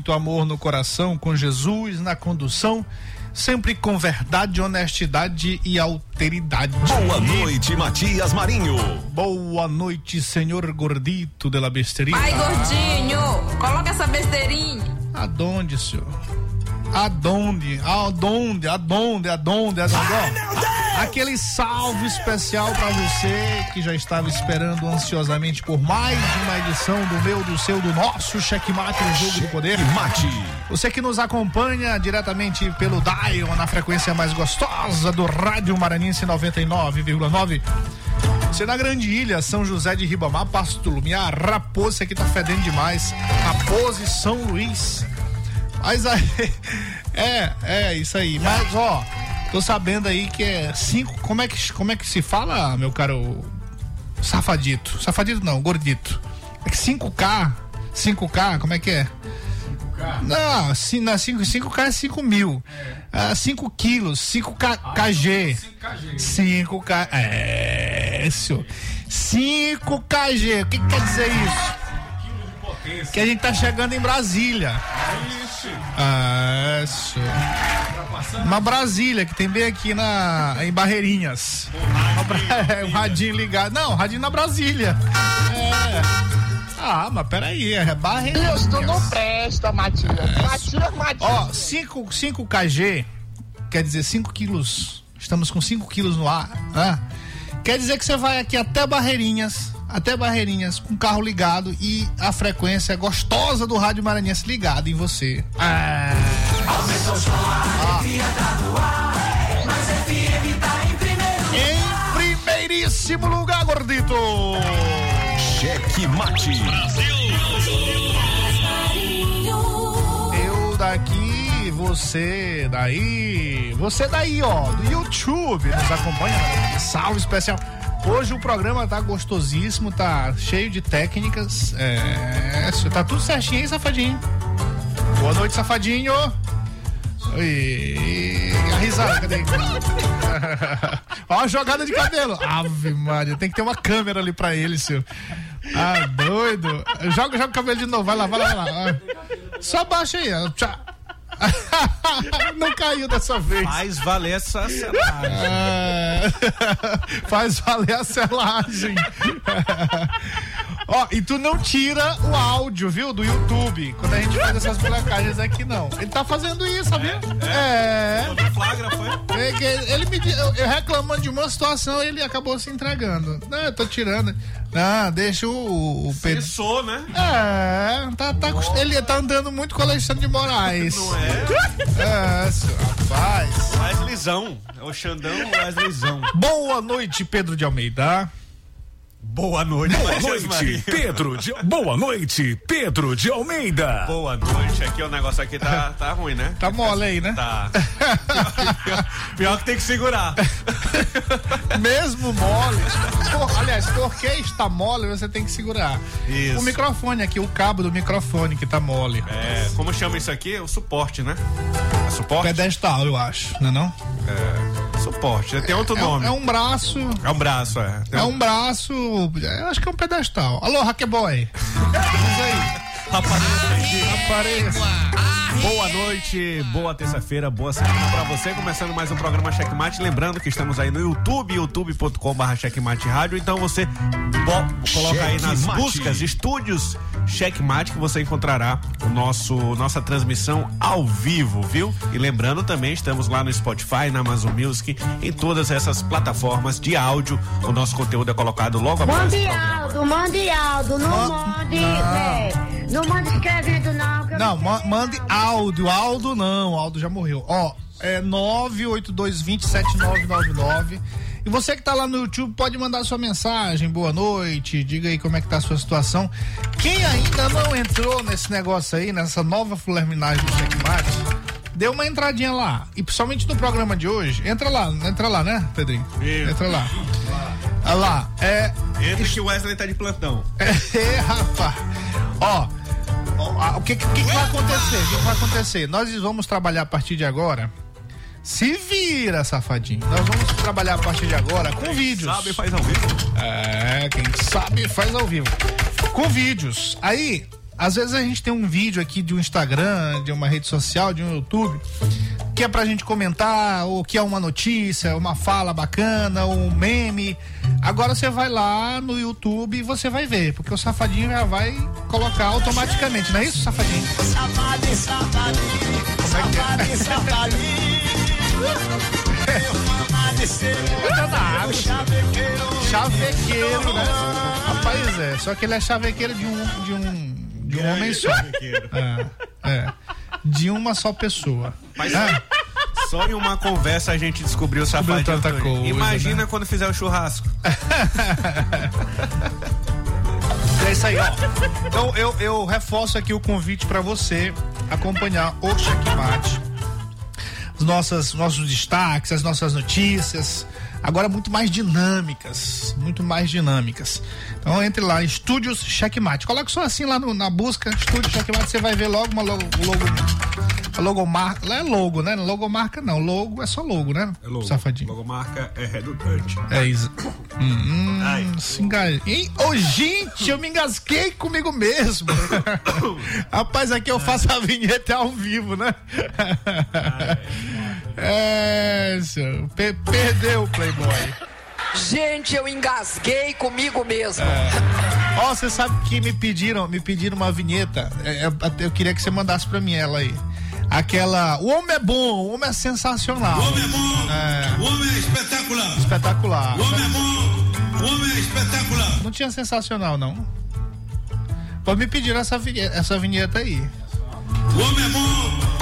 Muito amor no coração, com Jesus na condução, sempre com verdade, honestidade e alteridade. Boa noite, Matias Marinho. Boa noite, senhor gordito de la besteirinha. Ai, gordinho, coloca essa besteirinha. Aonde, senhor? Aonde? Aonde? Aonde? Aonde? Aonde? Aquele salve especial para você que já estava esperando ansiosamente por mais uma edição do meu, do seu, do nosso Checkmate no Jogo do Poder. Mate. Você que nos acompanha diretamente pelo Dial na frequência mais gostosa do Rádio Maranhense 99,9. Você na Grande Ilha, São José de Ribamar, Pasto Lumiar, Raposa, isso aqui tá fedendo demais. Raposa e São Luís. Mas aí, é, é isso aí. Mas ó, tô sabendo aí que é cinco, como é que, como é que se fala, meu caro safadito? Safadito não, gordito. É que 5K, 5K, como é que é? Não, ci- não 5, 5K é 5 mil. É. 5 quilos, 5 K, KG. 5 K. É, senhor. 5 KG. O que, que quer dizer isso? Que a gente tá chegando em Brasília. Ah, senhor. Uma Brasília, que tem bem aqui na, em Barreirinhas. É, o radinho ligado. Não, radinho na Brasília. É. Ah, mas peraí, é Barreirinhas. Isso, tu não presta, Matias. Matias, Matias. Ó, 5 5 kg, quer dizer 5 quilos. Estamos com 5 quilos no ar. né? Quer dizer que você vai aqui até Barreirinhas, até Barreirinhas, com o carro ligado e a frequência gostosa do Rádio Maranhense ligada em você. Ah. Em primeiríssimo lugar, gordito. Cheque Mate. Eu daqui, você daí, você daí, ó, do YouTube, nos acompanha. Salve especial. Hoje o programa tá gostosíssimo, tá cheio de técnicas. É, tá tudo certinho aí, safadinho. Boa noite, safadinho. Oi, a risada, cadê? Ó a jogada de cabelo. Ave Maria, tem que ter uma câmera ali pra ele, senhor. Ah, doido. Joga, joga o cabelo de novo, vai lá, vai lá, vai lá. Ah. Só baixa aí. Tchau. Não caiu dessa vez. Faz valer essa selagem. É, Faz valer a selagem. Ó, e tu não tira o áudio, viu, do YouTube. Quando a gente faz essas molecagens aqui, não. Ele tá fazendo isso, sabia? É. Do flagra foi? É Ele me eu, eu reclamando de uma situação, ele acabou se entregando. Não, eu tô tirando. Não, deixa o, o Pedro. Pensou, né? É, tá, tá, ele tá andando muito com o Alexandre de Moraes. Não é? É, senhor, rapaz. Wesleyzão. É o Xandão Wesleyzão. Boa noite, Pedro de Almeida. Boa noite, Boa noite. Pedro de... Boa noite, Pedro de Almeida. Boa noite. Aqui o negócio aqui tá, tá ruim, né? Tá mole aí, né? Tá. Pior, pior que tem que segurar. Mesmo mole. Por- aliás, porque está mole, você tem que segurar. Isso. O microfone aqui, o cabo do microfone que tá mole. É, como chama isso aqui? O suporte, né? É suporte? Pedestal, eu acho, não é não? É, suporte. Tem outro É, nome. é um braço. É um braço, é. Tem É um braço. Eu acho que é um pedestal. Alô, Hackboy. Diz aí. Aparece aqui. Apareça. Boa noite, boa terça-feira, boa semana pra você. Começando mais um programa Checkmate. Lembrando que estamos aí no YouTube, youtube.com.br Checkmate Rádio. Então você coloca aí nas Checkmate. buscas estúdios Checkmate que você encontrará o nosso nossa transmissão ao vivo, viu? E lembrando também, estamos lá no Spotify, na Amazon Music, em todas essas plataformas de áudio. O nosso conteúdo é colocado logo após Mande. Aldo, mande Aldo, não mande, é, não mande escrevendo não. Não, mande não. áudio. Aldo não, Aldo já morreu. Ó, é 982207999. E você que tá lá no YouTube pode mandar sua mensagem, boa noite, diga aí como é que tá a sua situação. Quem ainda não entrou nesse negócio aí, nessa nova fulerminagem do Checkmate, dê uma entradinha lá. E principalmente no programa de hoje, entra lá, entra lá, né, Pedrinho? Entra lá. Olha lá, é Entra que o Wesley tá de plantão. é, rapaz. Ó, ó, a- o que, que, que vai acontecer? O que, que vai acontecer? Nós vamos trabalhar a partir de agora. Se vira, safadinho. Nós vamos trabalhar a partir de agora com vídeos. Sabe, faz ao vivo. É, quem sabe faz ao vivo. Com vídeos. Aí, às vezes a gente tem um vídeo aqui de um Instagram, de uma rede social, de um YouTube, que é pra gente comentar, ou que é uma notícia, uma fala bacana, um meme. Agora você vai lá no YouTube e você vai ver, porque o safadinho já vai colocar automaticamente, não é isso, safadinho? Safadinho, safadinho, é é? safadinho, de ser Tá chavequeiro. Chavequeiro, né? Rapaz, é. Só que ele é chavequeiro de um, de um, de um homem só. É, é. De uma só pessoa. Mas- Ah, Só em uma conversa a gente descobriu o safadinho. tanta coisa, Imagina né? quando fizer o churrasco. é isso aí, ó. Então eu, eu reforço aqui o convite pra você acompanhar o Checkmate. As nossas, nossos destaques, as nossas notícias, agora muito mais dinâmicas, muito mais dinâmicas. Então entre lá, Estúdios Checkmate. Coloque só assim lá no- na busca, Estúdio Checkmate, você vai ver logo uma logo, logo logomarca, lá é logo, né? Logomarca não, logo é só logo, né? Safadinho. Logomarca é redundante. É isso. Hum, Ai. se engasguei. Ih, Ô, gente, eu me engasguei comigo mesmo. Rapaz, aqui eu faço a vinheta ao vivo, né? É, senhor. Pe- perdeu o Playboy. Gente, eu engasguei comigo mesmo. Ó, você sabe que me pediram, me pediram uma vinheta. É, é, eu queria que você mandasse pra mim ela aí. Aquela. O homem é bom, o homem é sensacional. O homem é bom, É. o homem é espetacular. Espetacular. O homem é bom, o homem é espetacular. Não tinha sensacional, não. Pô, me pediram essa vinheta, essa vinheta aí. O homem é bom,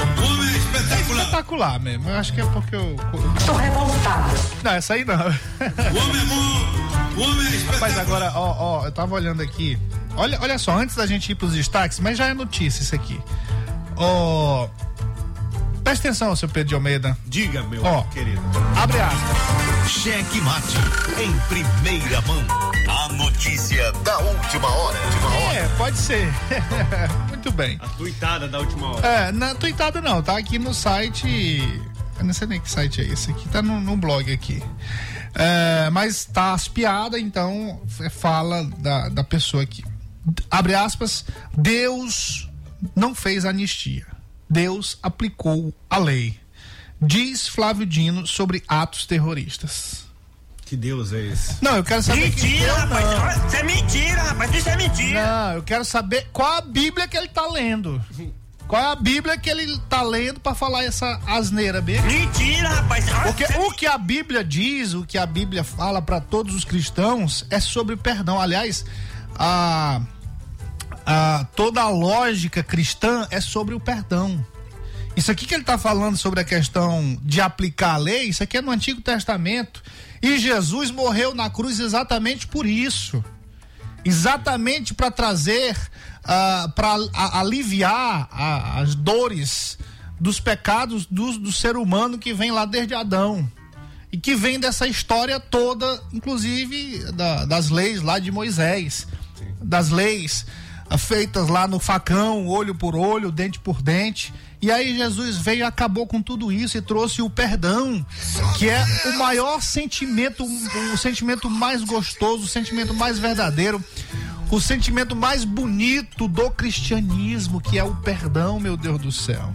homem é espetacular. Espetacular mesmo. Eu acho que é porque eu. Tô revoltada. Não, essa aí não. O homem é bom, o homem é espetacular. Mas agora, ó, ó, eu tava olhando aqui. Olha, olha só, antes da gente ir pros destaques, mas já é notícia isso aqui. Ó. Presta atenção, seu Pedro de Almeida. Diga, meu Ó. querido. Abre aspas. Cheque Mate em primeira mão. A notícia da última hora. Última hora. É, pode ser. Muito bem. A tuitada da última hora. É, na tuitada não, tá aqui no site. Eu não sei nem que site é esse aqui, tá no, no blog aqui. É, mas tá as piadas, então é fala da, da pessoa aqui. Abre aspas, Deus não fez anistia. Deus aplicou a lei. Diz Flávio Dino sobre atos terroristas. Que Deus é esse? Não, eu quero saber. que Mentira, Deus rapaz. Isso é mentira, rapaz. Isso é mentira. Não, eu quero saber qual a Bíblia que ele tá lendo. Qual é a Bíblia que ele tá lendo pra falar essa asneira bem? Mentira, rapaz. Porque o que a Bíblia diz, o que a Bíblia fala pra todos os cristãos é sobre perdão. Aliás, a, a- toda a lógica cristã é sobre o perdão. Isso aqui que ele está falando sobre a questão de aplicar a lei, isso aqui é no Antigo Testamento. E Jesus morreu na cruz exatamente por isso. Exatamente para trazer, para aliviar a- as dores dos pecados do, do ser humano que vem lá desde Adão. E que vem dessa história toda, inclusive da- das leis lá de Moisés. Das leis ah, feitas lá no facão, olho por olho, dente por dente. E aí Jesus veio e acabou com tudo isso e trouxe o perdão, que é o maior sentimento, o sentimento mais gostoso, o sentimento mais verdadeiro, o sentimento mais bonito do cristianismo, que é o perdão, meu Deus do céu.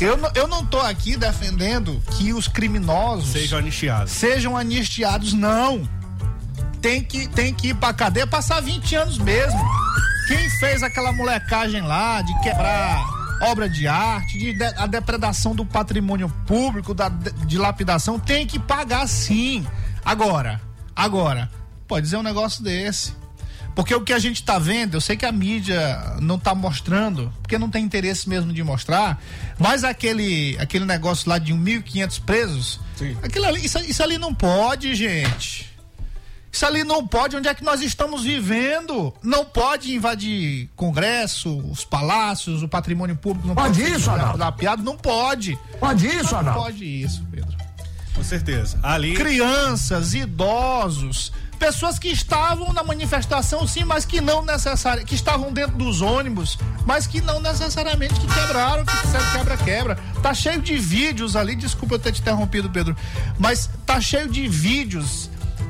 Eu, não- eu não tô aqui defendendo que os criminosos Sejam anistiados. sejam anistiados, não. Tem que, tem que ir pra cadeia passar 20 anos mesmo. Quem fez aquela molecagem lá de quebrar obra de arte, de, de- a depredação do patrimônio público, da de- dilapidação, tem que pagar sim. Agora, agora, pode dizer um negócio desse. Porque o que a gente tá vendo, eu sei que a mídia não tá mostrando, porque não tem interesse mesmo de mostrar, mas aquele, aquele negócio lá de 1.500 presos, Sim. aquilo ali, isso, isso ali não pode, gente. Isso ali não pode, onde é que nós estamos vivendo? Não pode invadir Congresso, os palácios, o patrimônio público. Não Pode ser isso, Arnaldo? lapiado, Não pode. Pode isso, Não Arnaldo? pode isso, Pedro. Com certeza. Ali. Crianças, idosos, pessoas que estavam na manifestação, sim, mas que não necessariamente, que estavam dentro dos ônibus, mas que não necessariamente que quebraram, que fizeram quebra-quebra. Tá cheio de vídeos ali, desculpa eu ter te interrompido, Pedro, mas tá cheio de vídeos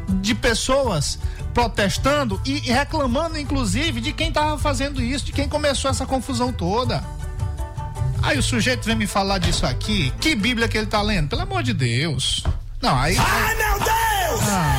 de pessoas protestando e reclamando, inclusive, de quem tava fazendo isso, de quem começou essa confusão toda. Aí o sujeito vem me falar disso aqui. Que Bíblia que ele tá lendo? Pelo amor de Deus. Não, aí. Ai, meu Deus! Ah.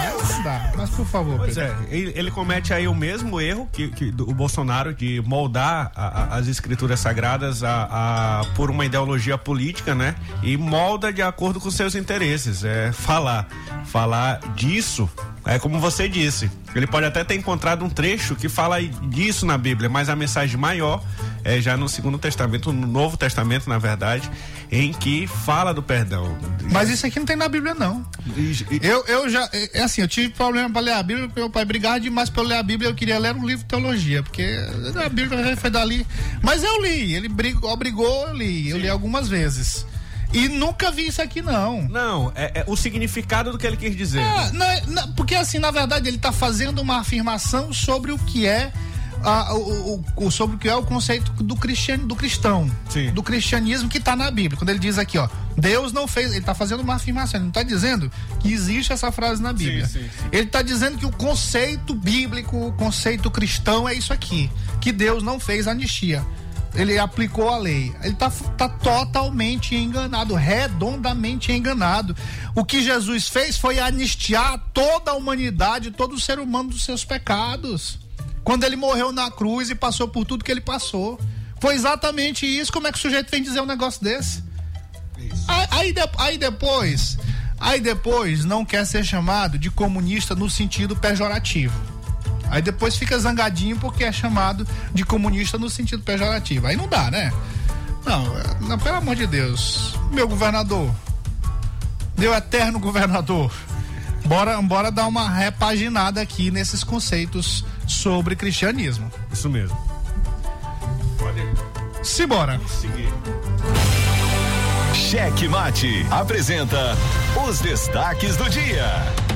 Mas por favor, Pois Pedro. é, ele, ele comete aí o mesmo erro que, que o Bolsonaro de moldar a- a- as escrituras sagradas a, a- por uma ideologia política, né? E molda de acordo com seus interesses. É falar, falar disso. É como você disse. Ele pode até ter encontrado um trecho que fala disso na Bíblia, mas a mensagem maior é já no Segundo Testamento, no Novo Testamento, na verdade, em que fala do perdão. Mas isso aqui não tem na Bíblia, não. Eu, eu já. É é assim, eu tive problema pra ler a Bíblia, porque meu pai brigava demais pra eu ler a Bíblia. Eu queria ler um livro de teologia, porque a Bíblia foi dali. Mas eu li, ele brigou, obrigou, eu li. Eu li algumas vezes. E nunca vi isso aqui, não. Não, é, é o significado do que ele quis dizer. É, não não, porque assim, na verdade, ele está fazendo uma afirmação sobre o que é ah, o, o- sobre o que é o conceito do cristiano, do cristão, Sim. do cristianismo que está na Bíblia. Quando ele diz aqui, ó, Deus não fez, ele está fazendo uma afirmação, ele não está dizendo que existe essa frase na Bíblia. sim, sim. Ele está dizendo que o conceito bíblico, o conceito cristão é isso aqui, que Deus não fez anistia. Ele aplicou a lei. Ele está tá totalmente enganado, redondamente enganado. O que Jesus fez foi anistiar toda a humanidade, todo o ser humano dos seus pecados. Quando ele morreu na cruz e passou por tudo que ele passou. Foi exatamente isso. Como é que o sujeito vem dizer um negócio desse? Aí, aí, de- aí depois, aí depois não quer ser chamado de comunista no sentido pejorativo. Aí depois fica zangadinho porque é chamado de comunista no sentido pejorativo. Aí não dá, né? Não, não, pelo amor de Deus. Meu governador, meu eterno governador, bora, bora dar uma repaginada aqui nesses conceitos sobre cristianismo. Isso mesmo. Simbora. Seguir. Cheque Mate apresenta os destaques do dia.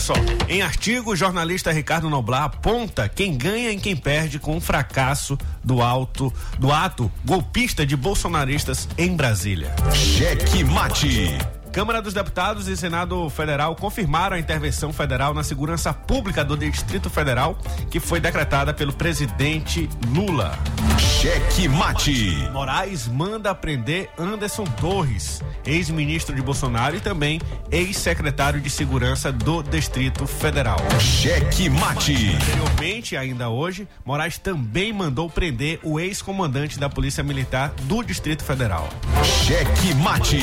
Olha só, em artigo, o jornalista Ricardo Noblar aponta quem ganha e quem perde com o fracasso do alto do ato golpista de bolsonaristas em Brasília. Cheque Mate. Câmara dos Deputados e Senado Federal confirmaram a intervenção federal na segurança pública do Distrito Federal, que foi decretada pelo presidente Lula. Cheque Mate. Moraes manda prender Anderson Torres, ex-ministro de Bolsonaro e também ex-secretário de Segurança do Distrito Federal. Cheque Mate. Anteriormente, ainda hoje, Moraes também mandou prender o ex-comandante da Polícia Militar do Distrito Federal. Cheque Mate.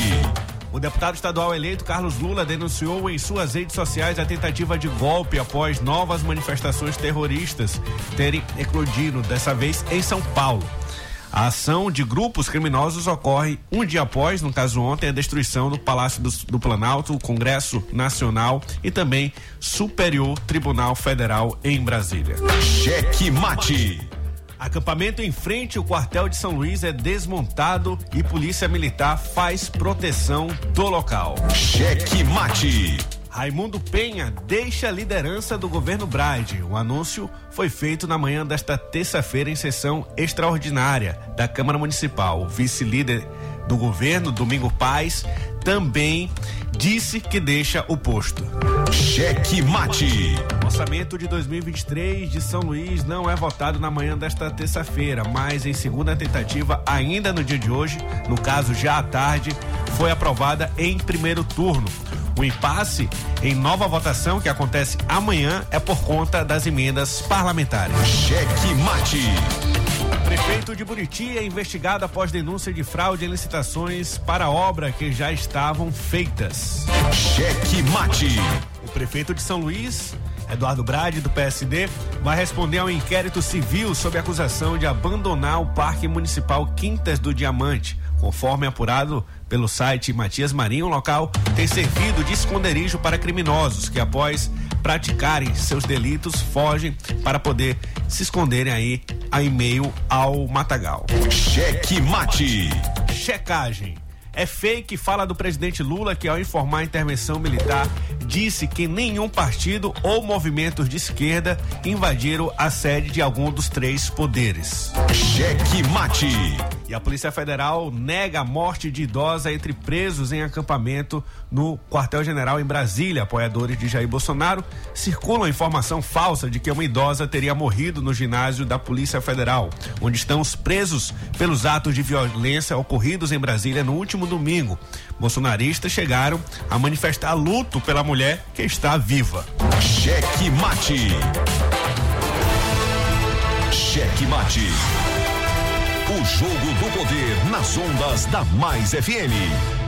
O deputado estadual eleito Carlos Lula denunciou em suas redes sociais a tentativa de golpe após novas manifestações terroristas terem eclodido, dessa vez em São Paulo. A ação de grupos criminosos ocorre um dia após, no caso ontem, a destruição do Palácio do, do Planalto, o Congresso Nacional e também Superior Tribunal Federal em Brasília. Cheque Mate. Acampamento em frente ao quartel de São Luís é desmontado e polícia militar faz proteção do local. Cheque Mate. Raimundo Penha deixa a liderança do governo Brade. O anúncio foi feito na manhã desta terça-feira em sessão extraordinária da Câmara Municipal. O vice-líder do governo, Domingo Paz, também disse que deixa o posto. Cheque Mate. Orçamento de 2023 de São Luís não é votado na manhã desta terça-feira, mas em segunda tentativa, ainda no dia de hoje, no caso já à tarde, foi aprovada em primeiro turno. O impasse em nova votação, que acontece amanhã, é por conta das emendas parlamentares. Cheque Mate. Prefeito de Buriti é investigado após denúncia de fraude em licitações para obra que já estavam feitas. Cheque Mate. Prefeito de São Luís, Eduardo Brade, do PSD, vai responder ao inquérito civil sob acusação de abandonar o Parque Municipal Quintas do Diamante. Conforme apurado pelo site Matias Marinho, o local tem servido de esconderijo para criminosos que, após praticarem seus delitos, fogem para poder se esconderem aí em meio ao matagal. Cheque Mate. Checagem. É fake fala do presidente Lula que, ao informar a intervenção militar, disse que nenhum partido ou movimentos de esquerda invadiram a sede de algum dos três poderes. Cheque Mate. E a Polícia Federal nega a morte de idosa entre presos em acampamento no quartel-general em Brasília. Apoiadores de Jair Bolsonaro circulam informação falsa de que uma idosa teria morrido no ginásio da Polícia Federal, onde estão os presos pelos atos de violência ocorridos em Brasília no último domingo. Bolsonaristas chegaram a manifestar luto pela mulher que está viva. Cheque Mate. Cheque Mate. O jogo do poder nas ondas da Mais FM.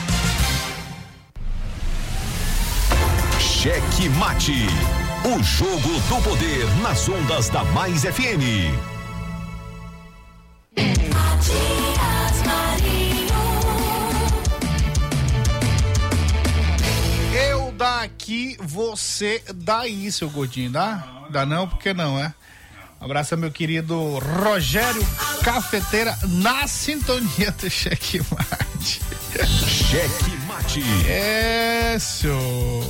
Cheque Mate. O jogo do poder nas ondas da Mais FM. Eu daqui, você daí, seu gordinho, dá? Dá não, porque não, é? Um abraço ao meu querido Rogério Cafeteira na sintonia do Cheque Mate. Cheque Mate. É, senhor.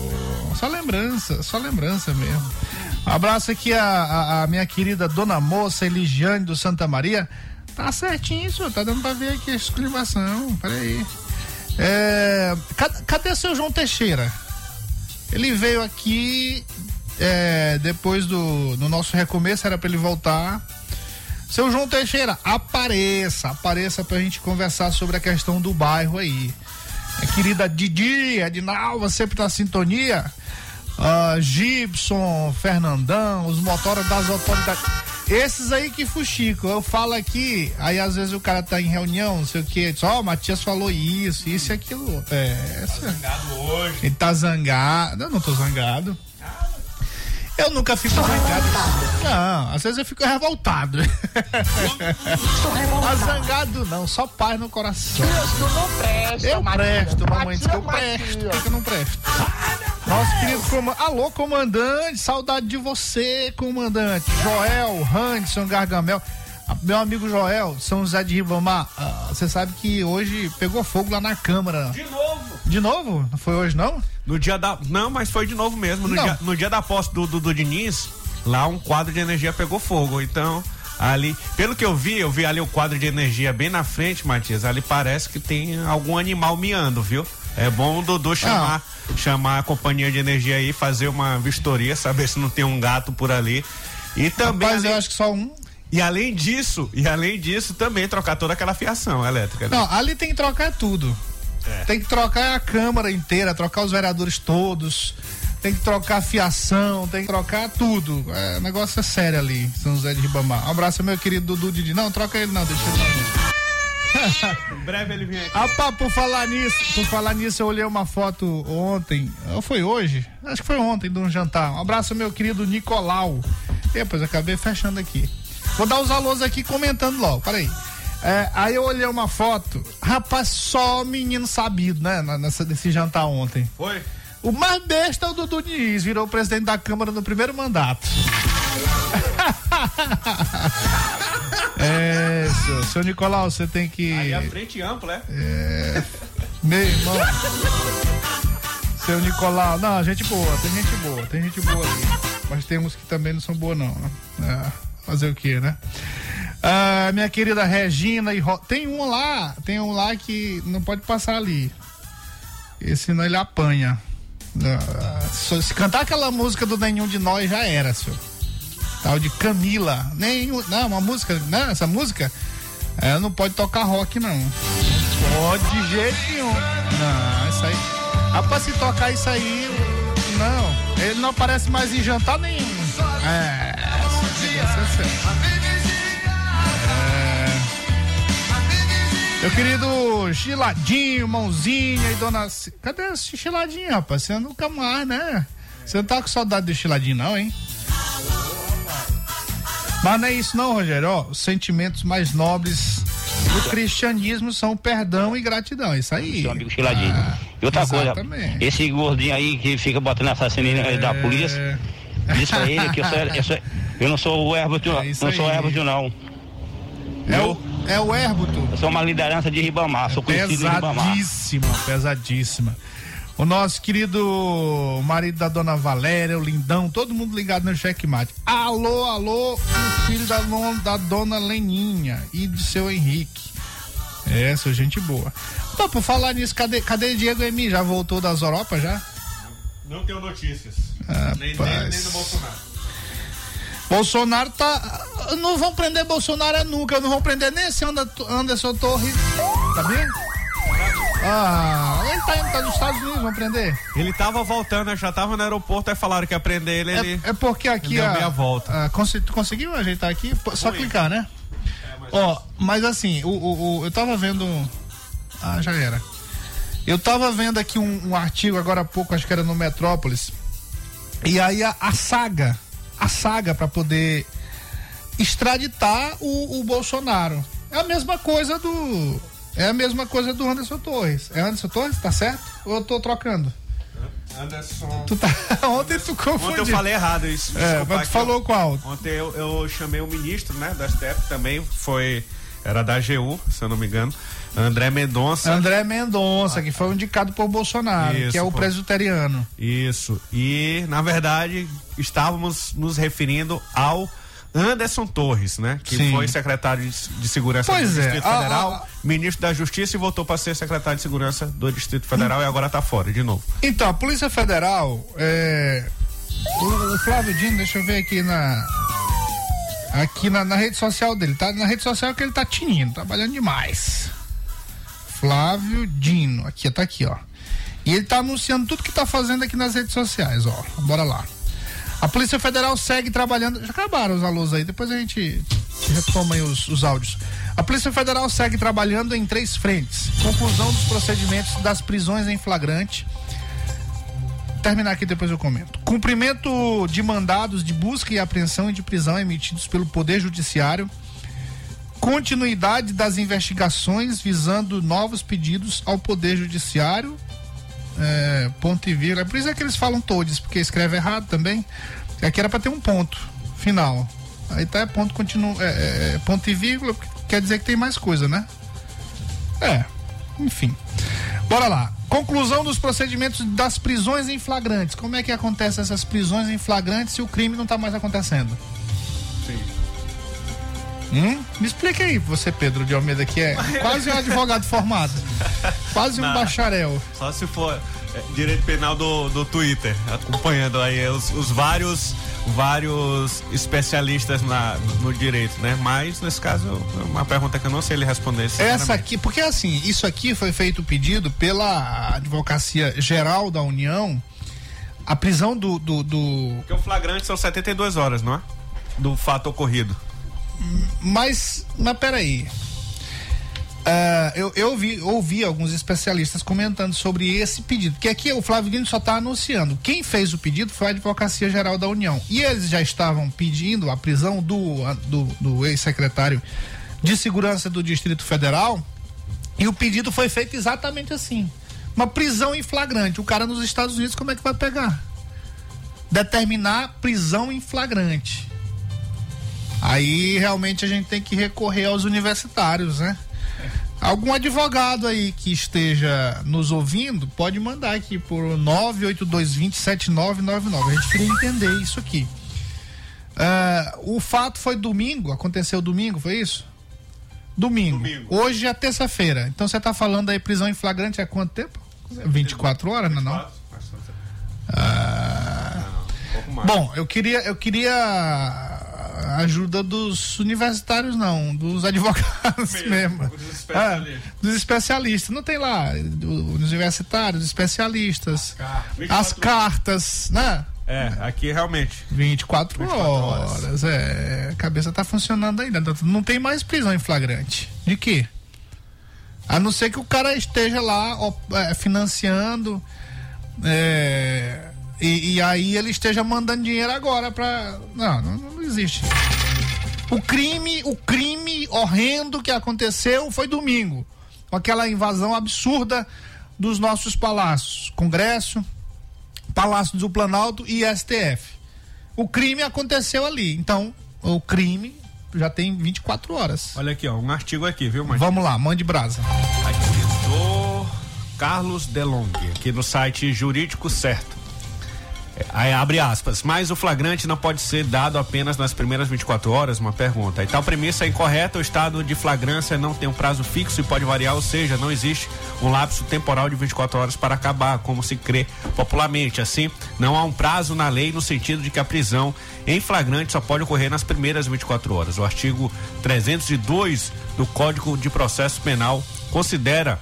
Só lembrança, só lembrança mesmo. Abraço aqui a, a, a minha querida Dona Moça Eligiane do Santa Maria. Tá certinho, senhor. Tá dando pra ver aqui a exclamação. Peraí. É, cadê seu João Teixeira? Ele veio aqui é, depois do, do nosso recomeço, era para ele voltar. Seu João Teixeira, apareça, apareça pra gente conversar sobre a questão do bairro aí. A querida Didi, Edinalva, sempre na sintonia. Uh, Gibson, Fernandão, os motoras das autoridades. Esses aí que fuxico, eu falo aqui, aí às vezes o cara tá em reunião, não sei o que, ó, oh, Matias falou isso, isso e aquilo. É. Tá zangado hoje. Ele tá zangado. Eu não tô zangado. Eu nunca fico zangado. Não, às vezes eu fico revoltado. Mas zangado não, só paz no coração. Tu não presta, Eu Matias. presto, mamãe diz que eu presto. Por Matias. que que eu não presto? Nosso querido comandante. Alô, comandante, saudade de você, comandante. Joel, Hanson, Gargamel. Meu amigo Joel, São José de Ribamar, ah, você sabe que hoje pegou fogo lá na Câmara. De novo. De novo? Não foi hoje, não? No dia da. Não, mas foi de novo mesmo. No, Não. dia, no dia da posse do, do, do Diniz, lá um quadro de energia pegou fogo. Então, Ali, pelo que eu vi, eu vi ali o quadro de energia bem na frente, Matias. Ali parece que tem algum animal miando, viu? É bom o Dudu chamar, chamar a companhia de energia aí, fazer uma vistoria, saber se não tem um gato por ali. E também. Além- eu acho que só um. E além disso, e além disso, também trocar toda aquela fiação elétrica. né? Não, ali tem que trocar tudo. É. Tem que trocar a Câmara inteira, trocar os vereadores todos. Tem que trocar a fiação, tem que trocar tudo. É, o negócio é sério ali, São José de Ribamar. Um abraço, meu querido Dudu Didi. Não, troca ele não, deixa ele lá. Em breve ele vem aqui. Ah, pá, por falar nisso, por falar nisso, eu olhei uma foto ontem, ou foi hoje? Acho que foi ontem, de um jantar. Um abraço, meu querido Nicolau. E depois acabei fechando aqui. Vou dar os alôs aqui comentando logo, peraí. É, aí eu olhei uma foto, rapaz, só menino sabido, né? Nessa, nesse jantar ontem. Foi? O mais besta é o Dudu Diniz, virou presidente da Câmara no primeiro mandato. é, seu, seu Nicolau, você tem que. Aí a frente ampla, é? Meu irmão. Seu Nicolau. Não, gente boa, tem gente boa, tem gente boa ali. Mas tem uns que também não são boas, não. né? É, fazer o quê, né? Ah, minha querida Regina e Ro... Tem um lá, tem um lá que não pode passar ali. Esse senão ele apanha. Ah, se cantar aquela música do Nenhum de Nós já era, senhor. Tal de Camila. Nenhum. Não, uma música. Não, essa música. Ela não pode tocar rock, não. Pode de jeito nenhum. Não, isso aí. Rapaz, se tocar isso aí, não. Ele não aparece mais em jantar nenhum. É, Meu querido Chiladinho, Mãozinha e Dona. C- Cadê esse Chiladinho, rapaz? Você nunca mais, né? Você não tá com saudade do Chiladinho, não, hein? Mas não é isso não, Rogério. Ó, os sentimentos mais nobres do cristianismo são perdão e gratidão. Isso aí. Seu amigo Chiladinho. Ah, e outra coisa, exatamente. esse gordinho aí que fica botando assassino É. da polícia, diz pra ele que eu, sou, eu, sou- eu não sou o Herbert, É não sou o aí. Herbert, não. É Eu, o, é o Hérbuto. eu sou uma liderança de Ribamar, sou conhecido em Ribamar. Pesadíssima, pesadíssima. O nosso querido marido da dona Valéria, o lindão, todo mundo ligado no checkmate. Alô, alô, o filho da, da dona Leninha e de seu Henrique. É, sou gente boa. Pô, por falar nisso, cadê, cadê Diego Emi? Já voltou das Europas já? Não tenho notícias. Nem Rapaz. dele, nem do Bolsonaro. Bolsonaro tá. Não vão prender Bolsonaro é nunca. Não vão prender nem esse Ander- Anderson Torres. Tá vendo? Ah, ele tá indo para os Estados Unidos, vão prender? Ele tava voltando, já tava no aeroporto, aí falaram que ia prender ele, ele... É, é porque aqui deu a, meia volta. a- consi- tu conseguiu ajeitar aqui? Só Fui. clicar, né? Ó, mas assim, o, o- o- eu tava vendo. Ah, já era. Eu tava vendo aqui um, um artigo agora há pouco, acho que era no Metrópolis. E aí a, a saga, a saga para poder extraditar o, o Bolsonaro. É a mesma coisa do. É a mesma coisa do Anderson Torres. É Anderson Torres? Tá certo? Ou eu tô trocando? Anderson... Tu tá... Ontem tu confundiu. Ontem eu falei errado isso. É, mas tu falou eu- qual? Ontem eu, eu chamei o ministro, né, da STF também, foi... Era da AGU, se eu não me engano. André Mendonça. André Mendonça, que foi indicado por Bolsonaro, Isso, que é o presbiteriano. Isso. E, na verdade, estávamos nos referindo ao Anderson Torres, né? Que Sim. foi secretário de, Segurança Pois do é, Distrito a- Federal, a- ministro da Justiça e voltou para ser secretário de Segurança do Distrito Federal e agora está fora de novo. Então, a Polícia Federal, é, o, o Flávio Dino, deixa eu ver aqui na aqui na, na rede social dele, tá? Na rede social que ele tá tinindo, trabalhando demais. Flávio Dino, aqui, tá aqui, ó. E ele tá anunciando tudo que tá fazendo aqui nas redes sociais, ó. Bora lá. A Polícia Federal segue trabalhando. Já acabaram os alôs aí, depois a gente retoma aí os, os áudios. A Polícia Federal segue trabalhando em três frentes: conclusão dos procedimentos das prisões em flagrante. Terminar aqui depois eu comento. Cumprimento de mandados de busca e apreensão e de prisão emitidos pelo Poder Judiciário. Continuidade das investigações visando novos pedidos ao Poder Judiciário é, ponto e vírgula. É por isso é que eles falam todos, porque escreve errado também. Aqui era para ter um ponto final. Aí tá é ponto continua, é, é, é, ponto e vírgula, quer dizer que tem mais coisa, né? É, enfim. Bora lá. Conclusão dos procedimentos das prisões em flagrantes. Como é que acontecem essas prisões em flagrantes se o crime não tá mais acontecendo? Hum? Me explica aí, você, Pedro de Almeida, que é quase um advogado formado. Quase um Não. bacharel. Só se for é, direito penal do, do Twitter, acompanhando aí os, os vários vários especialistas na, no direito, né? Mas nesse caso, uma pergunta que eu não sei ele responder. Essa aqui, porque assim, isso aqui foi feito pedido pela Advocacia Geral da União, a prisão do, do, do Porque o flagrante são 72 horas, não é? Do fato ocorrido. Mas, mas peraí. Ah, eu eu ouvi, ouvi alguns especialistas comentando sobre esse pedido, porque aqui o Flávio Dino só está anunciando. Quem fez o pedido foi a Advocacia Geral da União. E eles já estavam pedindo a prisão do, do, do ex-secretário de Segurança do Distrito Federal. E o pedido foi feito exatamente assim: uma prisão em flagrante. O cara nos Estados Unidos, como é que vai pegar? Determinar prisão em flagrante. Aí realmente a gente tem que recorrer aos universitários, né? Algum advogado aí que esteja nos ouvindo pode mandar aqui por 982207999. A gente queria entender isso aqui. Ah, o fato foi domingo, aconteceu domingo, foi isso? Domingo. Domingo. Hoje é terça-feira. Então você tá falando aí prisão em flagrante há quanto tempo? 24 horas, não é não? Ah, Um. Bom, eu queria, eu queria a ajuda dos universitários, não, dos advogados mesmo. dos especialistas. Ah, dos especialistas. Não tem lá, do- os universitários, os especialistas, as cartas, né? É, aqui realmente. 24, 24 horas. horas. É, a cabeça tá funcionando ainda. Não tem mais prisão em flagrante. De quê? A não ser que o cara esteja lá ó, é, financiando. é, e, e aí ele esteja mandando dinheiro agora pra. Não, não, não existe. O crime, o crime horrendo que aconteceu foi domingo. Com aquela invasão absurda dos nossos palácios. Congresso, Palácio do Planalto e STF. O crime aconteceu ali. Então, o crime já tem 24 horas. Olha aqui, ó, um artigo aqui, viu, Martim? Vamos lá, mande brasa. Aqui do Carlos Delong, aqui no site Jurídico Certo. Aí abre aspas, mas o flagrante não pode ser dado apenas nas primeiras 24 horas? Uma pergunta. E tal premissa é incorreta, o estado de flagrância não tem um prazo fixo e pode variar, ou seja, não existe um lapso temporal de 24 horas para acabar, como se crê popularmente. Assim, não há um prazo na lei no sentido de que a prisão em flagrante só pode ocorrer nas primeiras 24 horas. O artigo 302 do Código de Processo Penal considera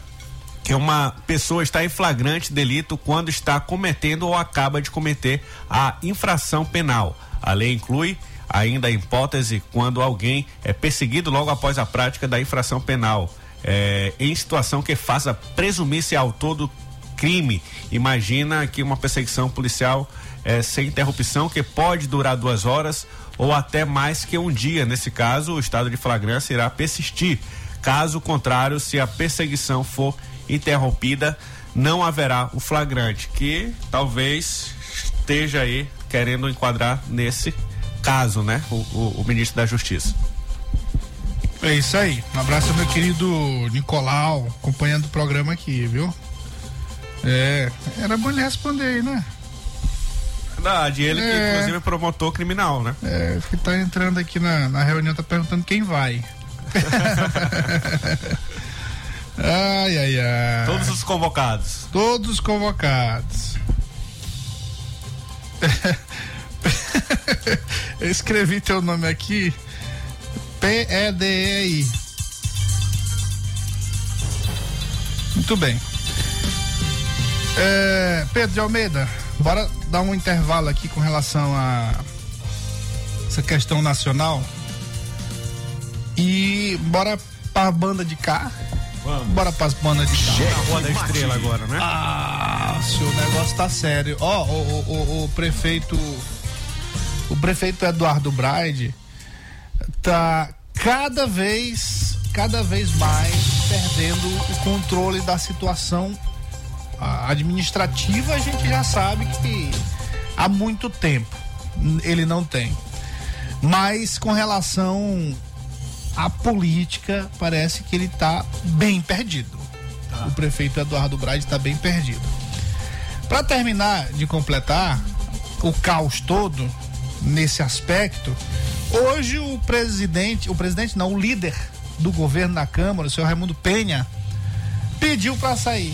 que uma pessoa está em flagrante delito quando está cometendo ou acaba de cometer a infração penal. A lei inclui ainda a hipótese quando alguém é perseguido logo após a prática da infração penal, é, em situação que faça presumir-se autor do crime. Imagina que uma perseguição policial é, sem interrupção que pode durar duas horas ou até mais que um dia. Nesse caso, o estado de flagrância irá persistir. Caso contrário, se a perseguição for interrompida, não haverá o flagrante, que talvez esteja aí querendo enquadrar nesse caso, né? O, o- o ministro da Justiça. É isso aí. Um abraço meu querido Nicolau, acompanhando o programa aqui, viu? É, era bom ele responder aí, né? Verdade, ele que É. inclusive é promotor criminal, né? É, que tá entrando aqui na, na reunião, tá perguntando quem vai. ai, ai, ai. Todos os convocados. Todos convocados. Eu escrevi teu nome aqui. P-E-D-E-I. Muito bem. É, Pedro de Almeida, bora dar um intervalo aqui com relação a essa questão nacional. E bora pra banda de cá. Vamos. Bora pras bandas de cá. Na Rua da Estrela agora, né? Ah, se o negócio tá sério. Ó, o, o, o- o prefeito. O prefeito Eduardo Braide tá cada vez, cada vez mais perdendo o controle da situação administrativa. A gente já sabe que há muito tempo ele não tem. Mas com relação à política, parece que ele tá bem perdido. O prefeito Eduardo Braide está bem perdido. Para terminar de completar o caos todo nesse aspecto, Hoje o presidente, o presidente não, o líder do governo na Câmara, o senhor Raimundo Penha, pediu para sair.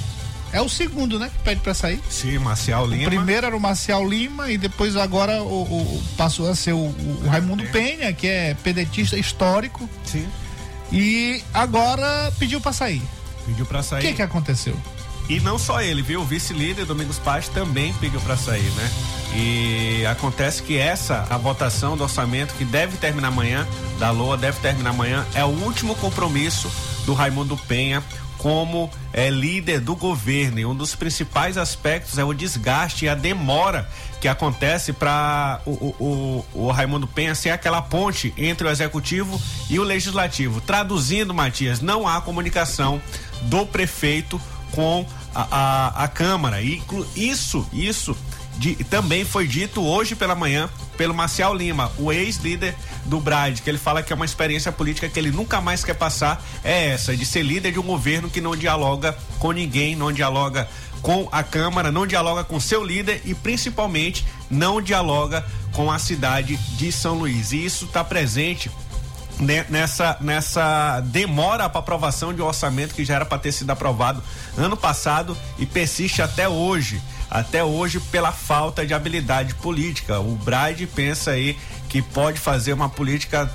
É o segundo, né, que pede para sair. Sim, Marcial Lima. O primeiro era o Marcial Lima e depois agora o, o- passou a ser o, o- o Raimundo Penha, que é pedetista histórico. Sim. E agora pediu para sair. Pediu pra O sair. que que aconteceu? E não só ele, viu? O vice-líder Domingos Paz também pediu para sair, né? E acontece que essa, a votação do orçamento que deve terminar amanhã, da LOA deve terminar amanhã, é o último compromisso do Raimundo Penha como é, líder do governo. E um dos principais aspectos é o desgaste e a demora que acontece para o, o, o, o Raimundo Penha ser aquela ponte entre o executivo e o legislativo. Traduzindo, Matias, não há comunicação do prefeito com a, a, a Câmara. E isso, isso de- também foi dito hoje pela manhã pelo Marcial Lima, o ex-líder do Brad, que ele fala que é uma experiência política que ele nunca mais quer passar, é essa, de ser líder de um governo que não dialoga com ninguém, não dialoga com a Câmara, não dialoga com seu líder e principalmente não dialoga com a cidade de São Luís. E isso está presente ne- nessa, nessa demora para aprovação de um orçamento que já era para ter sido aprovado ano passado e persiste até hoje. Até hoje, pela falta de habilidade política. O Bride pensa aí que pode fazer uma política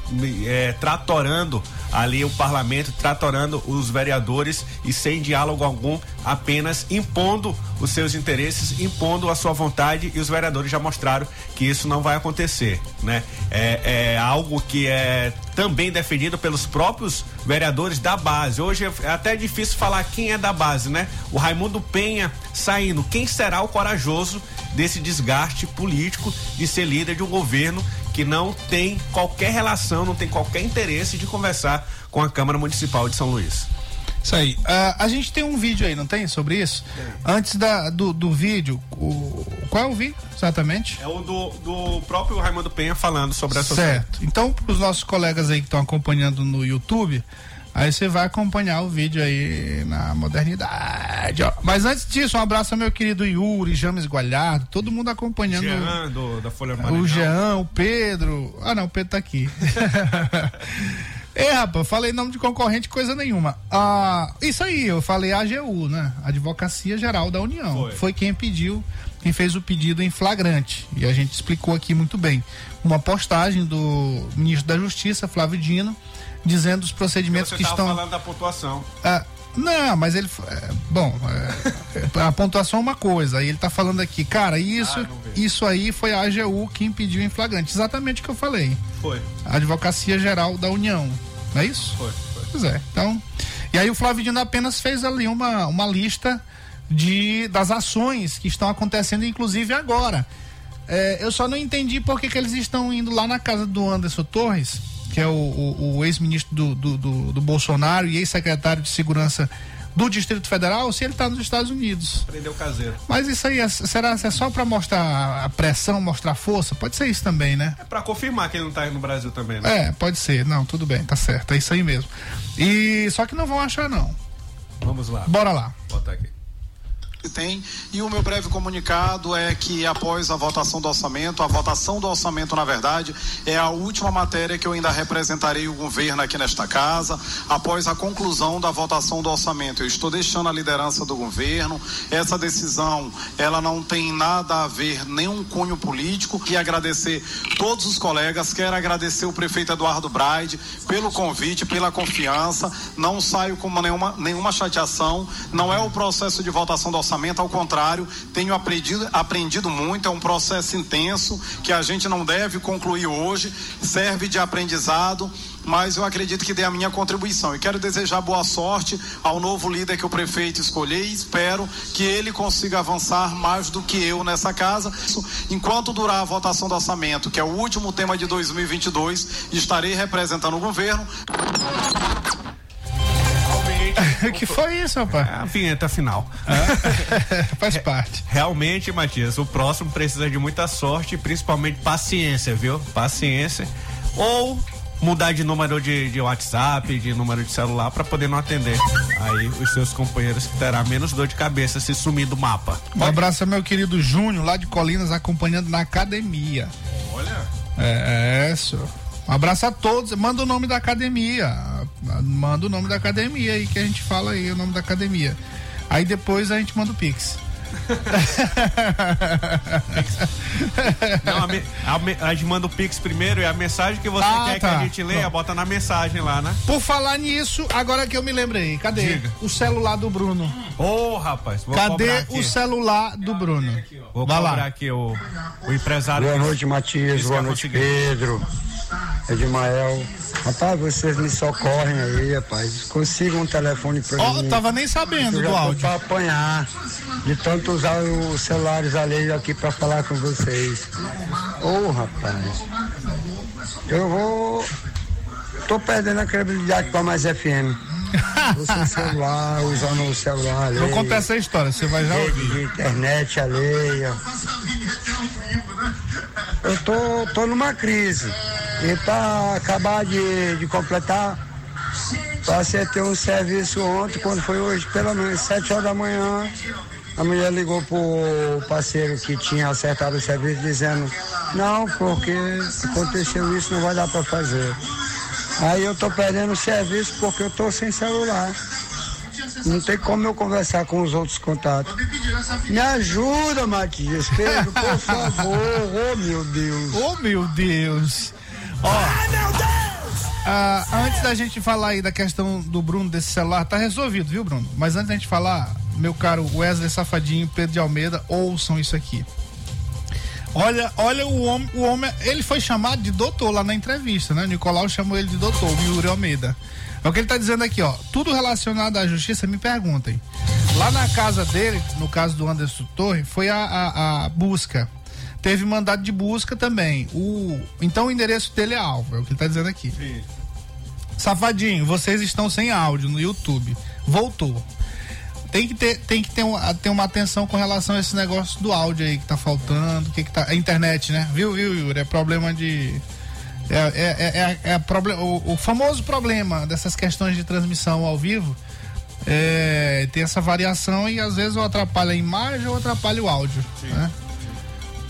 eh, tratorando ali o parlamento, tratorando os vereadores e sem diálogo algum, apenas impondo os seus interesses, impondo a sua vontade e os vereadores já mostraram que isso não vai acontecer, né? É, é algo que é também defendido pelos próprios vereadores da base. Hoje é até difícil falar quem é da base, né? O Raimundo Penha saindo. Quem será o corajoso desse desgaste político de ser líder de um governo que não tem qualquer relação, não tem qualquer interesse de conversar com a Câmara Municipal de São Luís? Isso aí. Ah, a gente tem um vídeo aí, não tem? Sobre isso? Antes da, do, do vídeo, o, qual é o vídeo exatamente? É o do, do próprio Raimundo Penha falando sobre essa Certo. Então, para os nossos colegas aí que estão acompanhando no YouTube, aí você vai acompanhar o vídeo aí na modernidade. ó. Mas antes disso, um abraço ao meu querido Yuri, James Gualhardo, todo mundo acompanhando. Jean, do, da Folha O Maranhão. Jean, o Pedro. Ah, não, o Pedro tá aqui. Ei, rapaz, falei nome de concorrente, coisa nenhuma. Ah, isso aí, eu falei AGU, né? Advocacia Geral da União. Foi. Foi quem pediu, quem fez o pedido em flagrante. E a gente explicou aqui muito bem. Uma postagem do ministro da Justiça, Flávio Dino, dizendo os procedimentos Você que estão. falando da pontuação. Ah, não, mas ele. é, bom, é, a pontuação é uma coisa. Aí ele tá falando aqui, cara, isso, Ah, isso aí foi a AGU quem pediu em flagrante. Exatamente o que eu falei. Foi, A Advocacia Geral da União. Não é isso? foi, foi. Pois é. Então. E aí o Flávio Dino apenas fez ali uma, uma lista de, das ações que estão acontecendo, inclusive agora. É, eu só não entendi por que, que eles estão indo lá na casa do Anderson Torres, que é o, o- o ex-ministro do, do, do- do Bolsonaro e ex-secretário de Segurança do Distrito Federal, se ele está nos Estados Unidos. Prendeu o caseiro. Mas isso aí, é- será que é só para mostrar a pressão, mostrar força? Pode ser isso também, né? É pra confirmar que ele não tá aí no Brasil também, né? É, pode ser. Não, tudo bem, tá certo. É isso aí mesmo. E só que não vão achar, não. Vamos lá. Bora lá. Bota aqui. Que tem. E o meu breve comunicado é que após a votação do orçamento, a votação do orçamento, na verdade, é a última matéria que eu ainda representarei o governo aqui nesta casa. Após a conclusão da votação do orçamento, eu estou deixando a liderança do governo. Essa decisão, ela não tem nada a ver nenhum cunho político. E agradecer todos os colegas, quero agradecer o prefeito Eduardo Braide pelo convite, pela confiança. Não saio com nenhuma, nenhuma chateação. Não é o processo de votação do orçamento, ao contrário, tenho aprendido, aprendido muito. É um processo intenso que a gente não deve concluir hoje, serve de aprendizado. Mas eu acredito que dê a minha contribuição. E quero desejar boa sorte ao novo líder que o prefeito escolher e espero que ele consiga avançar mais do que eu nessa casa. Enquanto durar a votação do orçamento, que é o último tema de 2022, estarei representando o governo. que foi isso, rapaz? É a vinheta final. Faz parte. Realmente, Matias, o próximo precisa de muita sorte e principalmente paciência, viu? Paciência. Ou mudar de número de, de WhatsApp, de número de celular para poder não atender aí os seus companheiros que terá menos dor de cabeça se sumir do mapa. Um abraço meu querido Júnior, lá de Colinas, acompanhando na academia. Olha. É, é senhor. Um abraço a todos. Manda o nome da academia. Manda o nome da academia aí que a gente fala aí o nome da academia. Aí depois a gente manda o Pix. Não, a, me- a me- a gente manda o Pix primeiro e a mensagem que você Ah, quer que tá. a gente leia, bota na mensagem lá, né? Por falar nisso, agora que eu me lembrei, cadê Diga. o celular do Bruno? Ô, rapaz, vou cobrar Cadê o celular do Bruno? Vou Vai cobrar lá. aqui o, o empresário. Boa que- noite, Matias. Boa que noite. Pedro. Edmael. Rapaz, vocês me socorrem aí, rapaz. Consigam um telefone pra Ó, mim. tava nem sabendo do áudio. pra apanhar de tanto usar os celulares alheios aqui pra falar com vocês. Ô, rapaz. Eu vou. Tô perdendo a credibilidade pra mais FM. Tô sem celular, usando o celular alheio. Vou contar essa história, você vai já ouvir. de internet alheia. Eu tô, tô numa crise. E para acabar de, de completar, passei a ter um serviço ontem, quando foi hoje, pelo menos 7 horas da manhã. A mulher ligou pro parceiro que tinha acertado o serviço dizendo, não, porque aconteceu isso, não vai dar para fazer. Aí eu tô perdendo o serviço porque eu tô sem celular. Não tem como eu conversar com os outros contatos. Me ajuda, Matias, Pedro, por favor. Oh, meu Deus. Oh, meu Deus. Ó, ah, antes da gente falar aí da questão do Bruno desse celular, tá resolvido, viu, Bruno? Mas antes da gente falar, meu caro Wesley Safadinho, Pedro de Almeida, ouçam isso aqui. Olha, olha o homem, o homem, ele foi chamado de doutor lá na entrevista, né? O Nicolau chamou ele de doutor, o Yuri Almeida. É o que ele tá dizendo aqui, ó. Tudo relacionado à justiça, me perguntem. Lá na casa dele, no caso do Anderson Torre, foi a, a, a busca. Teve mandado de busca também. O, então o endereço dele é alvo, é o que ele tá dizendo aqui. Safadinho, vocês estão sem áudio no YouTube. Voltou. Tem que ter, tem que ter, uma, ter uma atenção com relação a esse negócio do áudio aí que tá faltando, que que tá, a internet, né? Viu, viu, Yuri? É problema de é, é, é, é, é o, o famoso problema dessas questões de transmissão ao vivo é, tem essa variação e às vezes ou atrapalha a imagem ou atrapalha o áudio, né?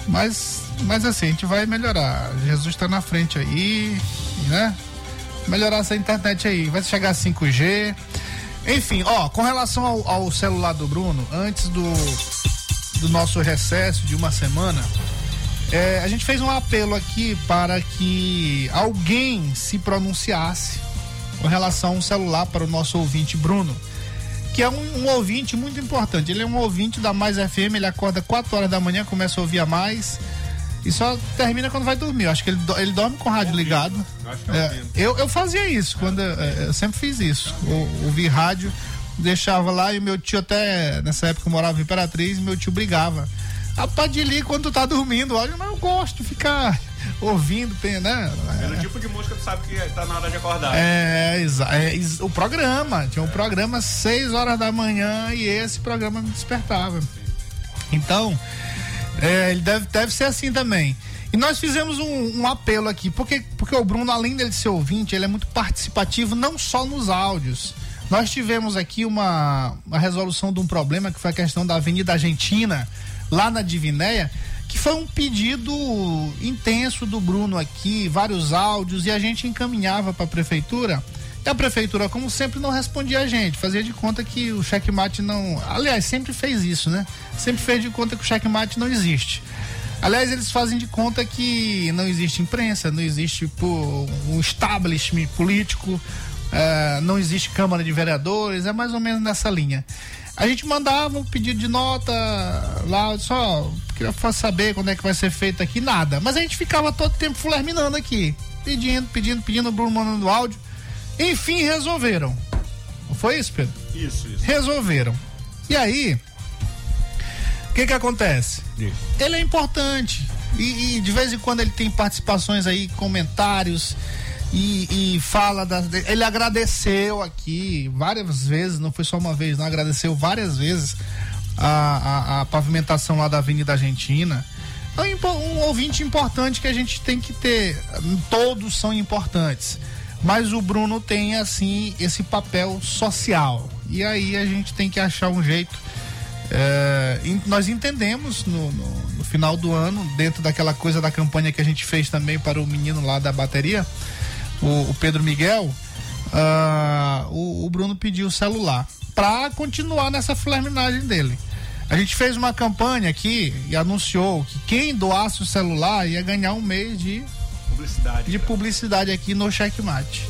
Mas, mas assim, a gente vai melhorar. Jesus está na frente aí, né? Melhorar essa internet aí. Vai chegar 5G. Enfim, ó, com relação ao, ao celular do Bruno, antes do, do nosso recesso de uma semana, é, a gente fez um apelo aqui para que alguém se pronunciasse com relação a um celular para o nosso ouvinte Bruno, que é um, um ouvinte muito importante. Ele é um ouvinte da Mais FM, ele acorda 4 horas da manhã, começa a ouvir a mais e só termina quando vai dormir. Eu acho que ele, ele dorme com o rádio ligado. É, eu, eu fazia isso, quando eu, é, eu sempre fiz isso. Eu, ouvi rádio, deixava lá e o meu tio até, nessa época eu morava em Imperatriz, e meu tio brigava. De ali quando tá dormindo, olha, mas eu gosto de ficar ouvindo, né? Pelo tipo de música, tu sabe que tá na hora de acordar. É, exa- é, ex- o programa. Tinha um programa 6 horas da manhã e esse programa me despertava. Então, é, ele deve, deve ser assim também. E nós fizemos um, um apelo aqui, porque, porque o Bruno, além dele ser ouvinte, ele é muito participativo, não só nos áudios. Nós tivemos aqui uma, uma resolução de um problema que foi a questão da Avenida Argentina, lá na Divinéia, que foi um pedido intenso do Bruno aqui, vários áudios, e a gente encaminhava para a prefeitura. E a prefeitura, como sempre, não respondia a gente, fazia de conta que o checkmate não. Aliás, sempre fez isso, né? Sempre fez de conta que o checkmate não existe. Aliás, eles fazem de conta que não existe imprensa, não existe pô, um establishment político, eh, não existe Câmara de Vereadores, é mais ou menos nessa linha. A gente mandava um pedido de nota lá, só queria saber quando é que vai ser feito aqui, nada. Mas a gente ficava todo tempo fulerminando aqui, pedindo, pedindo, pedindo, o Bruno mandando áudio. Enfim, resolveram. Não foi isso, Pedro? Isso, isso. Resolveram. E aí, o que que acontece? Ele é importante. E, e de vez em quando ele tem participações aí, comentários. E, e fala ele agradeceu aqui várias vezes, não foi só uma vez, não agradeceu várias vezes a, a, a pavimentação lá da Avenida Argentina. É um, ouvinte importante que a gente tem que ter. Todos são importantes. Mas o Bruno tem, assim, esse papel social. E aí a gente tem que achar um jeito. É, nós entendemos no, no- no final do ano, dentro daquela coisa da campanha que a gente fez também para o menino lá da bateria, o, o Pedro Miguel, ah, o, o Bruno pediu o celular para continuar nessa flerminagem dele. A gente fez uma campanha aqui e anunciou que quem doasse o celular ia ganhar um mês de Publicidade. de publicidade aqui no Checkmate.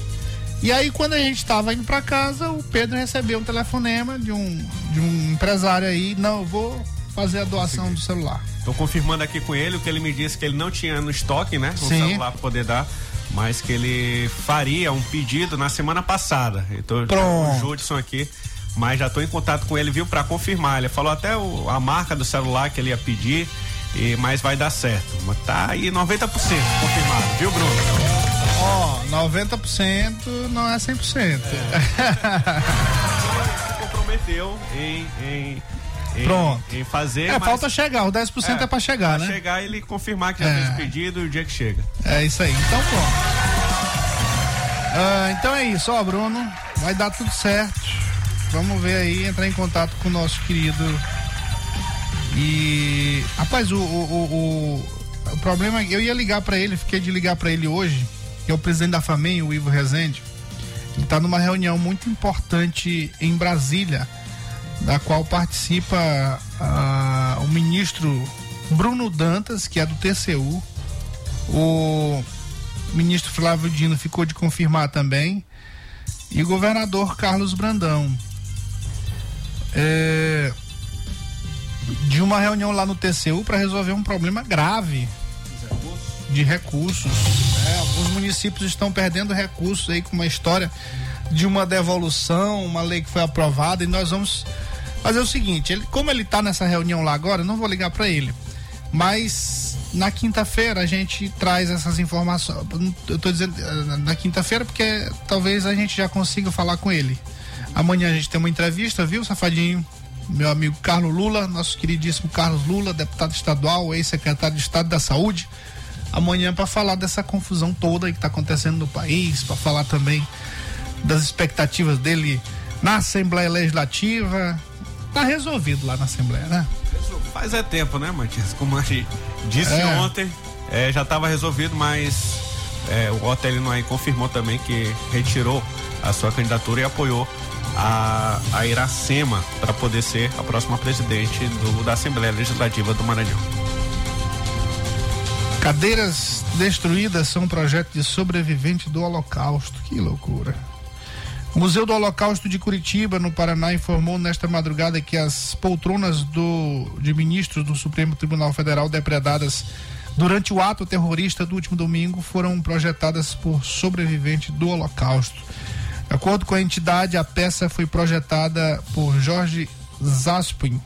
E aí, quando a gente estava indo para casa, o Pedro recebeu um telefonema de um, de um empresário aí. Não, eu vou fazer a doação do celular. Tô confirmando aqui com ele o que ele me disse que ele não tinha no estoque, né? Um Sim. celular pra poder dar, mas que ele faria um pedido na semana passada. Então, Pronto. o Judson aqui, mas já tô em contato com ele, viu, Pra confirmar. Ele falou até o- a marca do celular que ele ia pedir, e, mas vai dar certo. Mas Tá aí 90% confirmado, viu, Bruno? Ó, 90% não é 100%. Se comprometeu em, em, em, Pronto. em fazer. É, mas- falta chegar, o 10% é, pra chegar, pra né? chegar ele confirmar que já É. fez o pedido e o dia que chega. É isso aí, então pronto. Ah, então é isso, ó, Bruno. Vai dar tudo certo. Vamos ver aí, entrar em contato com o nosso querido. E. Rapaz, o, o, o, o, problema é que eu ia ligar pra ele, fiquei de ligar pra ele hoje, que é o presidente da FAMEM, o Ivo Rezende. Ele tá numa reunião muito importante em Brasília, da qual participa ah, o ministro Bruno Dantas, que é do TCU. O ministro Flávio Dino ficou de confirmar também. E o governador Carlos Brandão. É, de uma reunião lá no TCU para resolver um problema grave de recursos. É, alguns municípios estão perdendo recursos aí com uma história de uma devolução, uma lei que foi aprovada e nós vamos fazer o seguinte, ele, como ele está nessa reunião lá agora, eu não vou ligar para ele. Mas na quinta-feira a gente traz essas informações. Eu tô dizendo eh, na quinta-feira porque talvez a gente já consiga falar com ele. Amanhã a gente tem uma entrevista, viu, safadinho? Meu amigo Carlos Lula, nosso queridíssimo Carlos Lula, deputado estadual, ex-secretário de Estado da Saúde. Amanhã para falar dessa confusão toda que está acontecendo no país, para falar também das expectativas dele na Assembleia Legislativa. Tá resolvido lá na Assembleia, né? Faz é tempo, né, Matias? Como a gente disse É. ontem, é, já estava resolvido, mas é, o Otelino aí confirmou também que retirou a sua candidatura e apoiou a, a Iracema para poder ser a próxima presidente do- da Assembleia Legislativa do Maranhão. Cadeiras destruídas são um projeto de sobrevivente do Holocausto. Que loucura. O Museu do Holocausto de Curitiba, no Paraná, informou nesta madrugada que as poltronas do, de ministros do Supremo Tribunal Federal depredadas durante o ato terrorista do último domingo foram projetadas por sobrevivente do Holocausto. De acordo com a entidade, a peça foi projetada por Jorge Zaspin,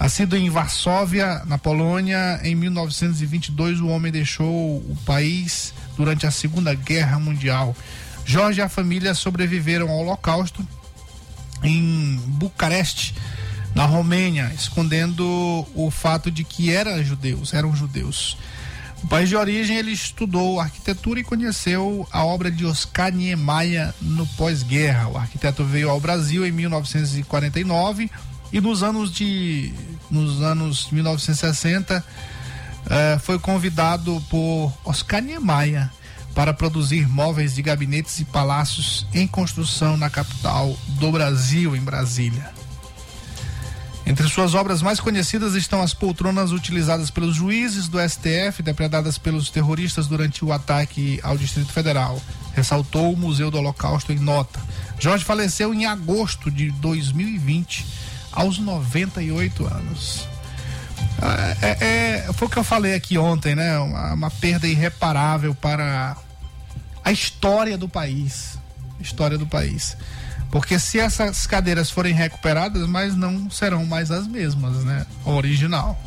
Nascido em Varsóvia, na Polônia, em 1922, o homem deixou o país durante a Segunda Guerra Mundial. Jorge e a família sobreviveram ao Holocausto em Bucareste, na Romênia, escondendo o fato de que eram judeus, eram judeus. O país de origem, ele estudou arquitetura e conheceu a obra de Oscar Niemeyer no pós-guerra. O arquiteto veio ao Brasil em 1949 e nos anos de nos anos 1960 eh, foi convidado por Oscar Niemeyer para produzir móveis de gabinetes e palácios em construção na capital do Brasil, em Brasília. Entre suas obras mais conhecidas estão as poltronas utilizadas pelos juízes do STF, depredadas pelos terroristas durante o ataque ao Distrito Federal. Ressaltou o Museu do Holocausto em nota. Jorge faleceu em agosto de 2020, aos 98 anos. É, é- é- foi o que eu falei aqui ontem, né? Uma, uma perda irreparável para a história do país. História do país. Porque se essas cadeiras forem recuperadas, mas não serão mais as mesmas, né? Original.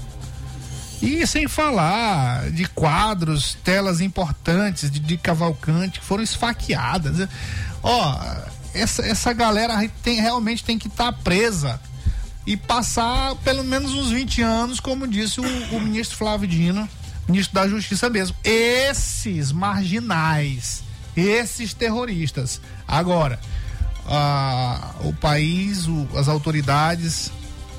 E sem falar de quadros, telas importantes de, de Cavalcante que foram esfaqueadas. Ó, essa, essa galera tem, realmente tem que estar presa e passar pelo menos uns 20 anos, como disse o, o ministro Flávio Dino, ministro da Justiça mesmo. Esses marginais, esses terroristas. Agora, o país, o- as autoridades,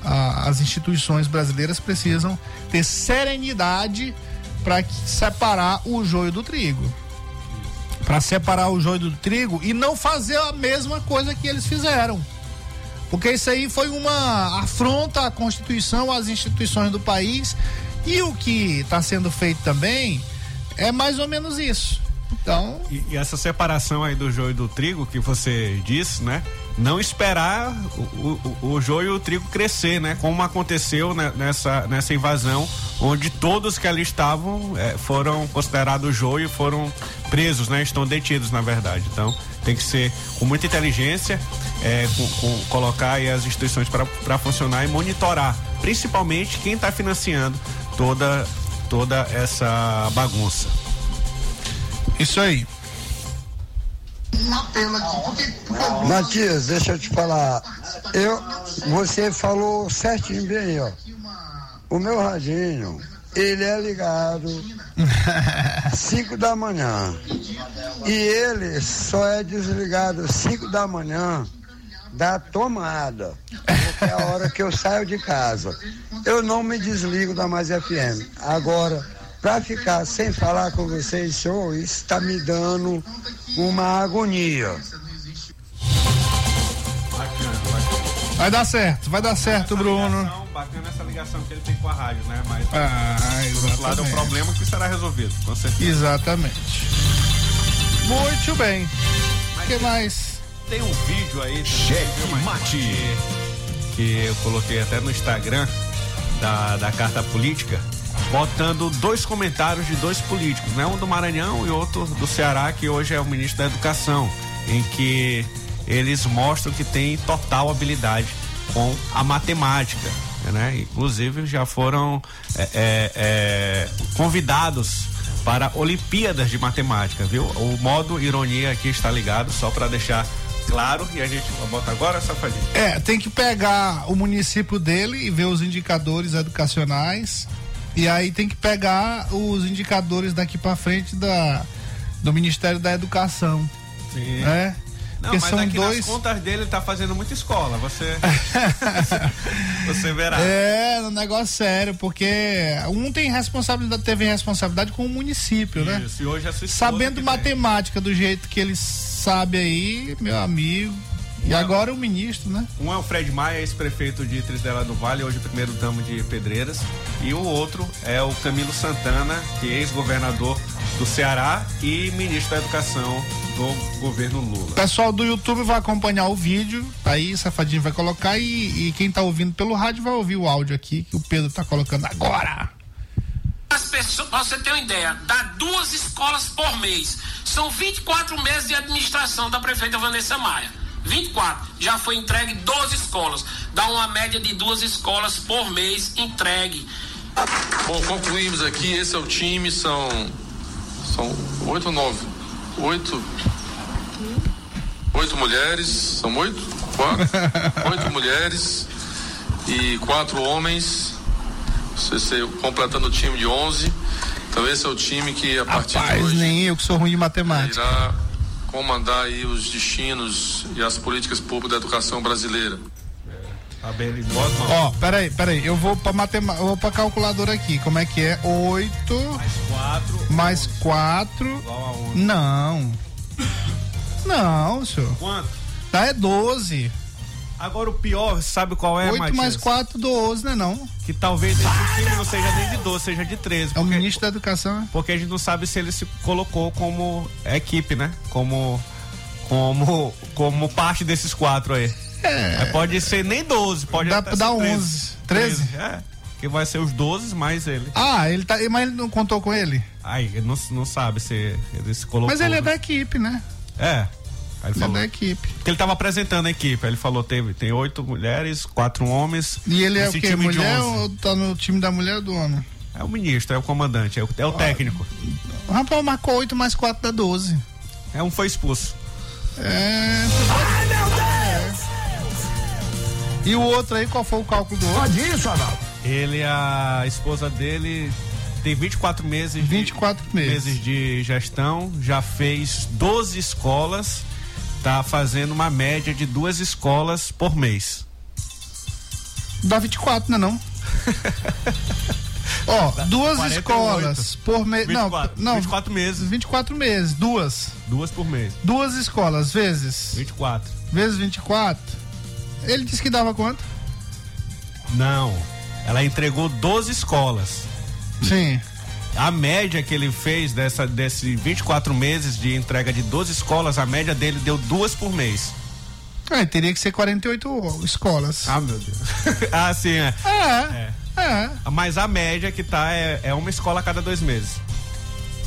as instituições brasileiras precisam ter serenidade para separar o joio do trigo. para separar o joio do trigo e não fazer a mesma coisa que eles fizeram. Porque isso aí foi uma afronta à Constituição, às instituições do país. E o que está sendo feito também é mais ou menos isso. Então. E, e, essa separação aí do joio e do trigo que você disse, né? Não esperar o, o, o joio e o trigo crescer, né? Como aconteceu né, nessa, nessa invasão, onde todos que ali estavam é, foram considerados joio e foram presos, né? Estão detidos, na verdade. Então, tem que ser com muita inteligência, é, com, com, colocar as instituições para funcionar e monitorar, principalmente quem está financiando toda, toda essa bagunça. Isso aí. Matias, deixa eu te falar. Eu, você falou certinho bem, ó. O meu radinho, ele é ligado 5 da manhã. E ele só é desligado 5 da manhã da tomada. Porque é a hora que eu saio de casa. Eu não me desligo da Mais FM. Agora, para ficar sem falar com vocês, senhor, isso está me dando uma agonia. Vai dar certo, vai dar certo, Bruno. Ligação, bacana essa ligação que ele tem com a rádio, né? Mas ah, do outro lado é um problema que será resolvido, com certeza. Exatamente. Muito bem. O que mais? Tem um vídeo aí. Cheque mate. Que, que eu coloquei até no Instagram da, da carta política botando dois comentários de dois políticos, né? Um do Maranhão e outro do Ceará, que hoje é o ministro da Educação, em que eles mostram que tem total habilidade com a matemática, né? Inclusive já foram é, é, é, convidados para Olimpíadas de Matemática, viu? O modo ironia aqui está ligado, só para deixar claro, e a gente bota agora, Safadinho. É, tem que pegar o município dele e ver os indicadores educacionais e aí tem que pegar os indicadores daqui para frente da, do Ministério da Educação. Sim. Né? Não, Porque mas são aqui dois... nas contas dele tá fazendo muita escola, você você verá. É, um negócio sério, porque um tem responsabilidade, teve responsabilidade com o município, Isso, né? Isso, e hoje é sua Sabendo matemática tem. do jeito que ele sabe aí, meu amigo, e um agora é o ministro, né? Um é o Fred Maia, ex-prefeito de Trisdela do Vale, hoje primeiro damo de Pedreiras. E o outro é o Camilo Santana, que é ex-governador do Ceará e ministro da Educação do governo Lula. O pessoal do YouTube vai acompanhar o vídeo, tá aí Safadinho vai colocar e, e quem tá ouvindo pelo rádio vai ouvir o áudio aqui que o Pedro tá colocando agora. As pessoas, pra você ter uma ideia, dá duas escolas por mês. São 24 meses de administração da prefeita Vanessa Maia. 24. Já foi entregue 12 escolas. Dá uma média de duas escolas por mês entregue. Bom, concluímos aqui, esse é o time, são. São oito ou nove? Oito. Oito mulheres. São oito? Quatro? oito mulheres e quatro homens. Você completando o time de onze. Então esse é o time que a partir Rapaz, de hoje. nem eu que sou ruim de matemática. Irá comandar aí os destinos e as políticas públicas da educação brasileira. Ó, oh, peraí, peraí, eu vou pra matemática, eu vou pra calculadora aqui, como é que é? 8 mais 4 mais 4 Não. Não, senhor. Quanto? Tá, é 12. Agora o pior, sabe qual é, 8 Matias? mais 4, 12, né não? Que talvez esse time não seja nem de 12, seja de 13. É o ministro da Educação, né? Porque a gente não sabe se ele se colocou como equipe, né? Como como como parte desses quatro aí. É. Pode ser nem 12, pode Dá até pra dar 11. 13. 13? É. Que vai ser os 12 mais ele. Ah, ele tá. Mas ele não contou com ele? Aí, ele não, não sabe se ele se colocou. Mas ele é da equipe, né? É. Aí ele falou. é da equipe. Porque ele tava apresentando a equipe. Aí ele falou: teve, tem oito mulheres, quatro homens. E ele é o quê? Mulher 11. ou tá no time da mulher ou do homem? É o ministro, é o comandante, é o, é o técnico. O rapaz marcou 8 mais 4 dá 12. É um foi expulso. É. Ai, meu Deus! E o outro aí, qual foi o cálculo do outro? Pode isso, Adal. Ele, a esposa dele, tem 24 meses. 24 de, meses. de gestão, já fez 12 escolas, tá fazendo uma média de duas escolas por mês. Dá 24, né não? Ó, duas 48. escolas por mês. Não, 24, não. 24 meses. 24 meses, duas. Duas por mês. Duas escolas, vezes. 24. Vezes 24. Ele disse que dava quanto? Não. Ela entregou 12 escolas. Sim. A média que ele fez dessa, desse 24 meses de entrega de 12 escolas, a média dele deu duas por mês. É, teria que ser 48 escolas. Ah, meu Deus. ah, sim, é. É. É. Mas a média que tá é, é uma escola a cada dois meses.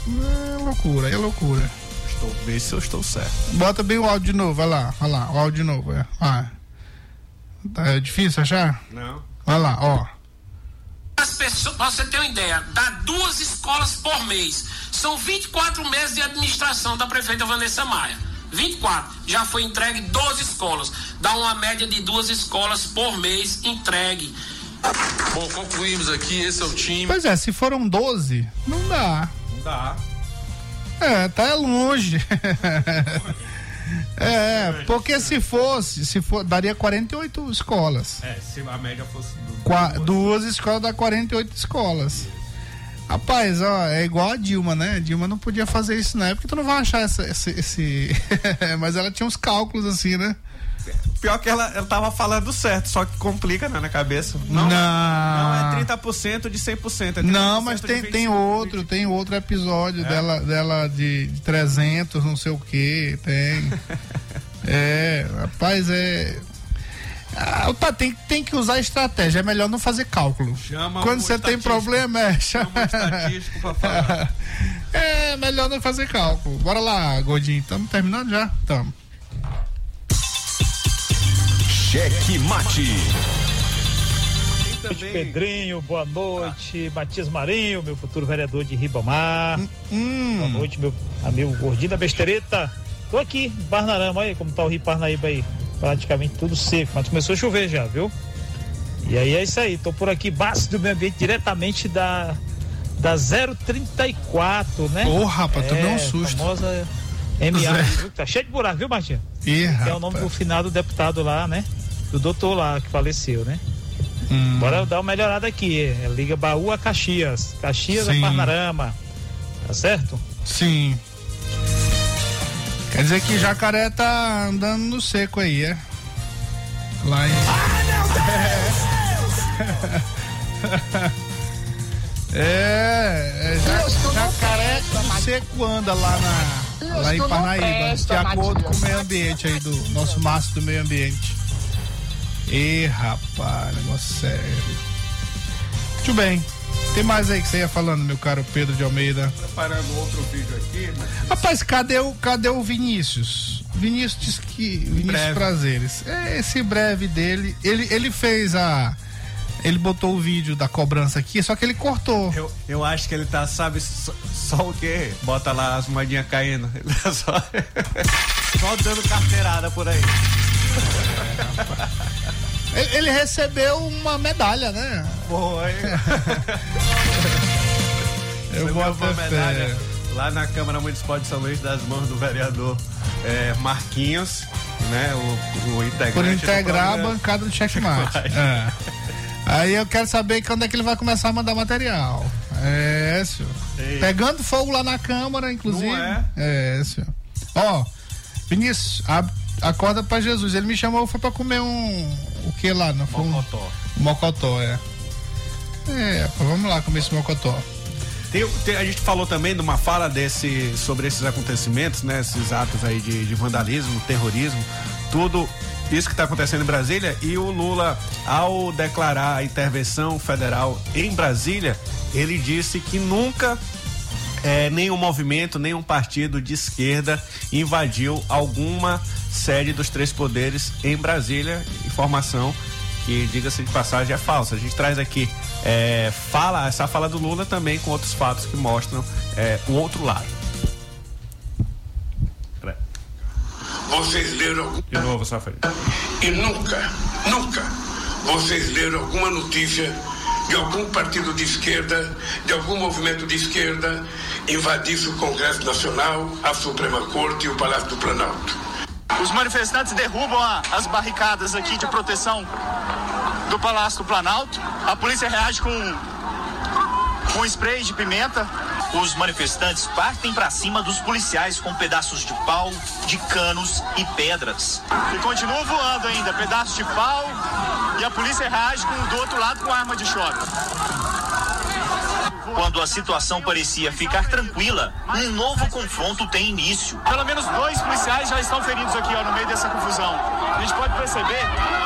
É loucura, é loucura. Estou, vê se eu estou certo. Bota bem o áudio de novo, vai lá, vai lá, o áudio de novo, é. Ah. Tá, é difícil achar? Não. Vai lá, ó. As pessoas, pra você ter uma ideia, dá duas escolas por mês. São 24 meses de administração da prefeita Vanessa Maia. 24. Já foi entregue 12 escolas. Dá uma média de duas escolas por mês entregue. Bom, concluímos aqui, esse é o time. Pois é, se foram 12, não dá. Não dá. É, tá longe. é, porque se fosse, se for, daria 48 escolas. É, se a média fosse du- Qua- duas escolas dá 48 escolas. Rapaz, ó, é igual a Dilma, né? A Dilma não podia fazer isso na época, tu não vai achar essa, esse. esse- Mas ela tinha uns cálculos assim, né? Pior que ela, ela tava falando certo, só que complica né, na cabeça. Não, Não. não é 30% de 100%. É 30% Não, mas tem, tem 25%. outro, tem outro episódio É? dela, dela de, de 300, não sei o que, tem. é, rapaz, é. Ah, tá, tem, tem que usar estratégia, é melhor não fazer cálculo. Chama Quando você tem problema, é. Chama um estatístico pra falar. é melhor não fazer cálculo. Bora lá, Gordinho, estamos terminando já? Estamos. Cheque Mate. Boa noite, Pedrinho, boa noite, Matias Marinho, meu futuro vereador de Ribamar. Boa noite, meu amigo Gordinho da Bestereta. Tô aqui, em Parnarama, aí como tá o Rio Parnaíba aí. Praticamente tudo seco, mas começou a chover já, viu? E aí é isso aí, tô por aqui, base do meio ambiente, diretamente da, da 034, né? Ô, rapaz, tomei um susto. famosa MA, Zero. viu? Tá cheio de buraco, viu, Martinho? Ih, que é o nome do finado deputado lá, né? Do doutor lá que faleceu, né? Hum. Bora dar uma melhorada aqui. É, Liga Baú a Caxias. Caxias Sim. a Parnarama. Tá certo? Sim. Quer dizer que jacaré tá andando no seco aí, é? Lá em. É, é ja- jacaré no seco anda lá, na, lá em Parnaíba, de acordo com o meio ambiente aí, do nosso mastro do meio ambiente. Ê, rapaz, negócio sério. Muito bem. Tem mais aí que você ia falando, meu caro Pedro de Almeida? Preparando outro vídeo aqui, mas Rapaz, cadê o, cadê o Vinícius? Vinícius diz que. Vinícius breve. Prazeres. É esse breve dele. Ele, ele fez a. Ele botou o vídeo da cobrança aqui, só que ele cortou. eu, eu acho que ele tá, sabe, só, só o quê? Bota lá as moedinhas caindo. Ele tá só, só dando carteirada por aí. Ele, ele recebeu uma medalha, né? Foi. Eu boto uma medalha lá na Câmara Municipal de São Luís das mãos do vereador é, Marquinhos, né? O, o integrante. Por integrar a bancada do checkmate. Checkmate. É. Aí eu quero saber quando é que ele vai começar a mandar material. É, senhor. Ei. Pegando fogo lá na Câmara, inclusive. Não é? É, senhor. Ó, Vinícius, a- acorda pra Jesus. Ele me chamou, foi pra comer um. O que lá? Não foi um- Mocotó. um mocotó, é. É, vamos lá comer esse mocotó. Tem- tem- a gente falou também de uma fala desse, sobre esses acontecimentos, né? Esses atos aí de, de vandalismo, terrorismo, tudo isso que está acontecendo em Brasília e o Lula, ao declarar a intervenção federal em Brasília, ele disse que nunca é, nenhum movimento, nenhum partido de esquerda invadiu alguma sede dos três poderes em Brasília. Informação que, diga-se de passagem, é falsa. A gente traz aqui é, fala, essa fala do Lula também com outros fatos que mostram é, o outro lado. Vocês leram De novo, Safari. e nunca, nunca vocês leram alguma notícia de algum partido de esquerda, de algum movimento de esquerda invadisse o Congresso Nacional, a Suprema Corte e o Palácio do Planalto. Os manifestantes derrubam a- as barricadas aqui de proteção do Palácio do Planalto. A polícia reage com com spray de pimenta. Os manifestantes partem para cima dos policiais com pedaços de pau, de canos e pedras. E continua voando ainda, pedaços de pau e a polícia reage com, do outro lado com arma de choque. Quando a situação parecia ficar tranquila, um novo confronto tem início. Pelo menos dois policiais já estão feridos aqui ó, no meio dessa confusão. A gente pode perceber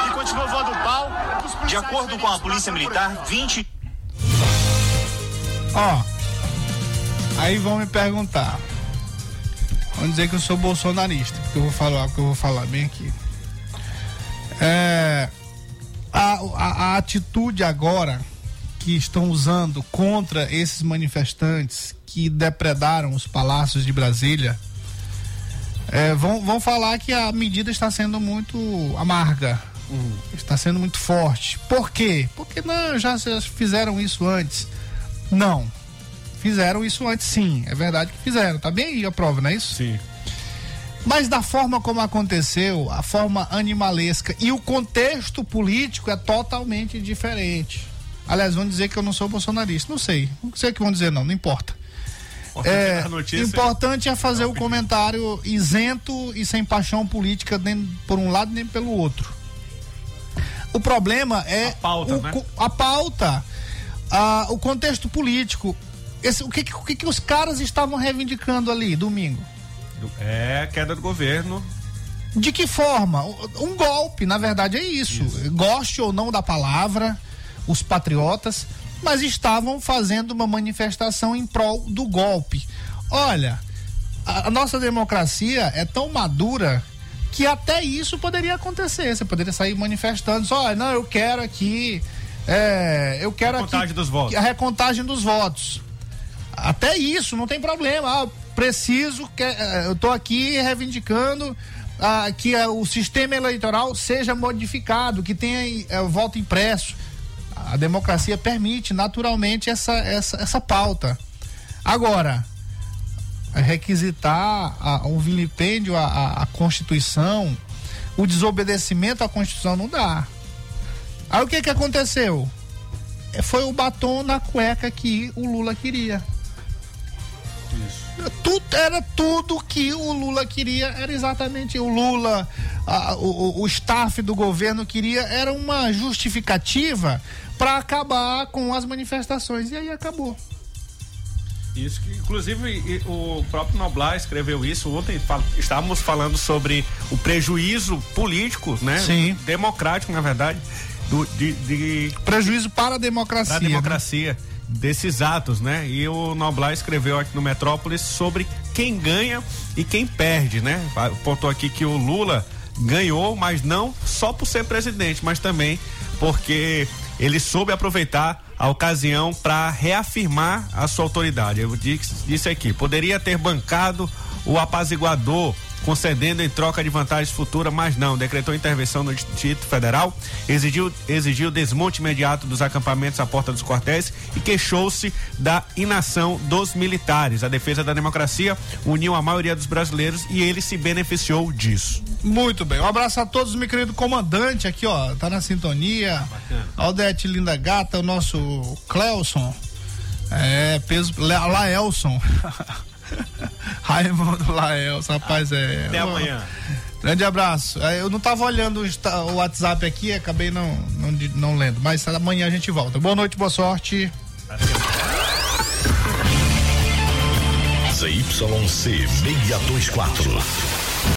que continua voando pau. De acordo com a Polícia Militar, 20. Ó, aí vão me perguntar. Vão dizer que eu sou bolsonarista, porque eu vou falar o que eu vou falar bem aqui. É, a, a, a atitude agora que estão usando contra esses manifestantes que depredaram os palácios de Brasília é, vão, vão falar que a medida está sendo muito amarga, está sendo muito forte. Por quê? Porque não, já, já fizeram isso antes. Não. Fizeram isso antes, sim. É verdade que fizeram. Tá bem aí a prova, não é isso? Sim. Mas da forma como aconteceu, a forma animalesca e o contexto político é totalmente diferente. Aliás, vão dizer que eu não sou bolsonarista. Não sei. Não sei o que vão dizer, não. Não importa. É, notícia- importante é fazer o comentário isento e sem paixão política nem por um lado nem pelo outro. O problema é a pauta, o, né? a pauta, a- o contexto político. Esse, o que, o que, que os caras estavam reivindicando ali domingo? É queda do governo. De que forma? Um golpe, na verdade é isso. Goste ou não da palavra, os patriotas, mas estavam fazendo uma manifestação em prol do golpe. Olha, a, a nossa democracia é tão madura que até isso poderia acontecer. Você poderia sair manifestando, só, olha, não, eu quero aqui, é, eu quero Recontagem aqui dos votos. a recontagem dos votos. Até isso, não tem problema. Ah, preciso, que, eh, eu estou aqui reivindicando ah, que eh, o sistema eleitoral seja modificado, que tenha eh, voto impresso. A democracia permite naturalmente essa, essa, essa pauta. Agora, requisitar a, um vilipêndio à, à- Constituição, o desobedecimento à Constituição não dá. Aí o que que aconteceu? Foi o batom na cueca que o Lula queria. Tudo, era tudo que o Lula queria, era exatamente o Lula, a- o, o- staff do governo queria, era uma justificativa para acabar com as manifestações. E aí acabou. Isso que, inclusive, o próprio Noblar escreveu isso ontem. fal- estávamos falando sobre o prejuízo político, né? Sim. Democrático, na verdade, do, de, de Prejuízo para a democracia. da democracia desses atos, né? E o Noblar escreveu aqui no Metrópolis sobre quem ganha e quem perde, né? Pontou aqui que o Lula ganhou, mas não só por ser presidente, mas também porque ele soube aproveitar a ocasião para reafirmar a sua autoridade. Eu disse, disse aqui, poderia ter bancado o apaziguador concedendo em troca de vantagens futuras, mas não, decretou intervenção no Distrito Federal, exigiu, exigiu desmonte imediato dos acampamentos à porta dos quartéis e queixou-se da inação dos militares. A defesa da democracia uniu a maioria dos brasileiros e ele se beneficiou disso. Muito bem. Um abraço a todos, meu querido comandante aqui, ó. Tá na sintonia. Aldete Linda Gata, o nosso Cleuson. É, peso. Laelson. Raimundo Laelson, rapaz, é. Até amanhã. Grande abraço. É, Eu não tava olhando o WhatsApp aqui, acabei não, não, não lendo. Mas amanhã a gente volta. Boa noite, boa sorte. ZYC 624.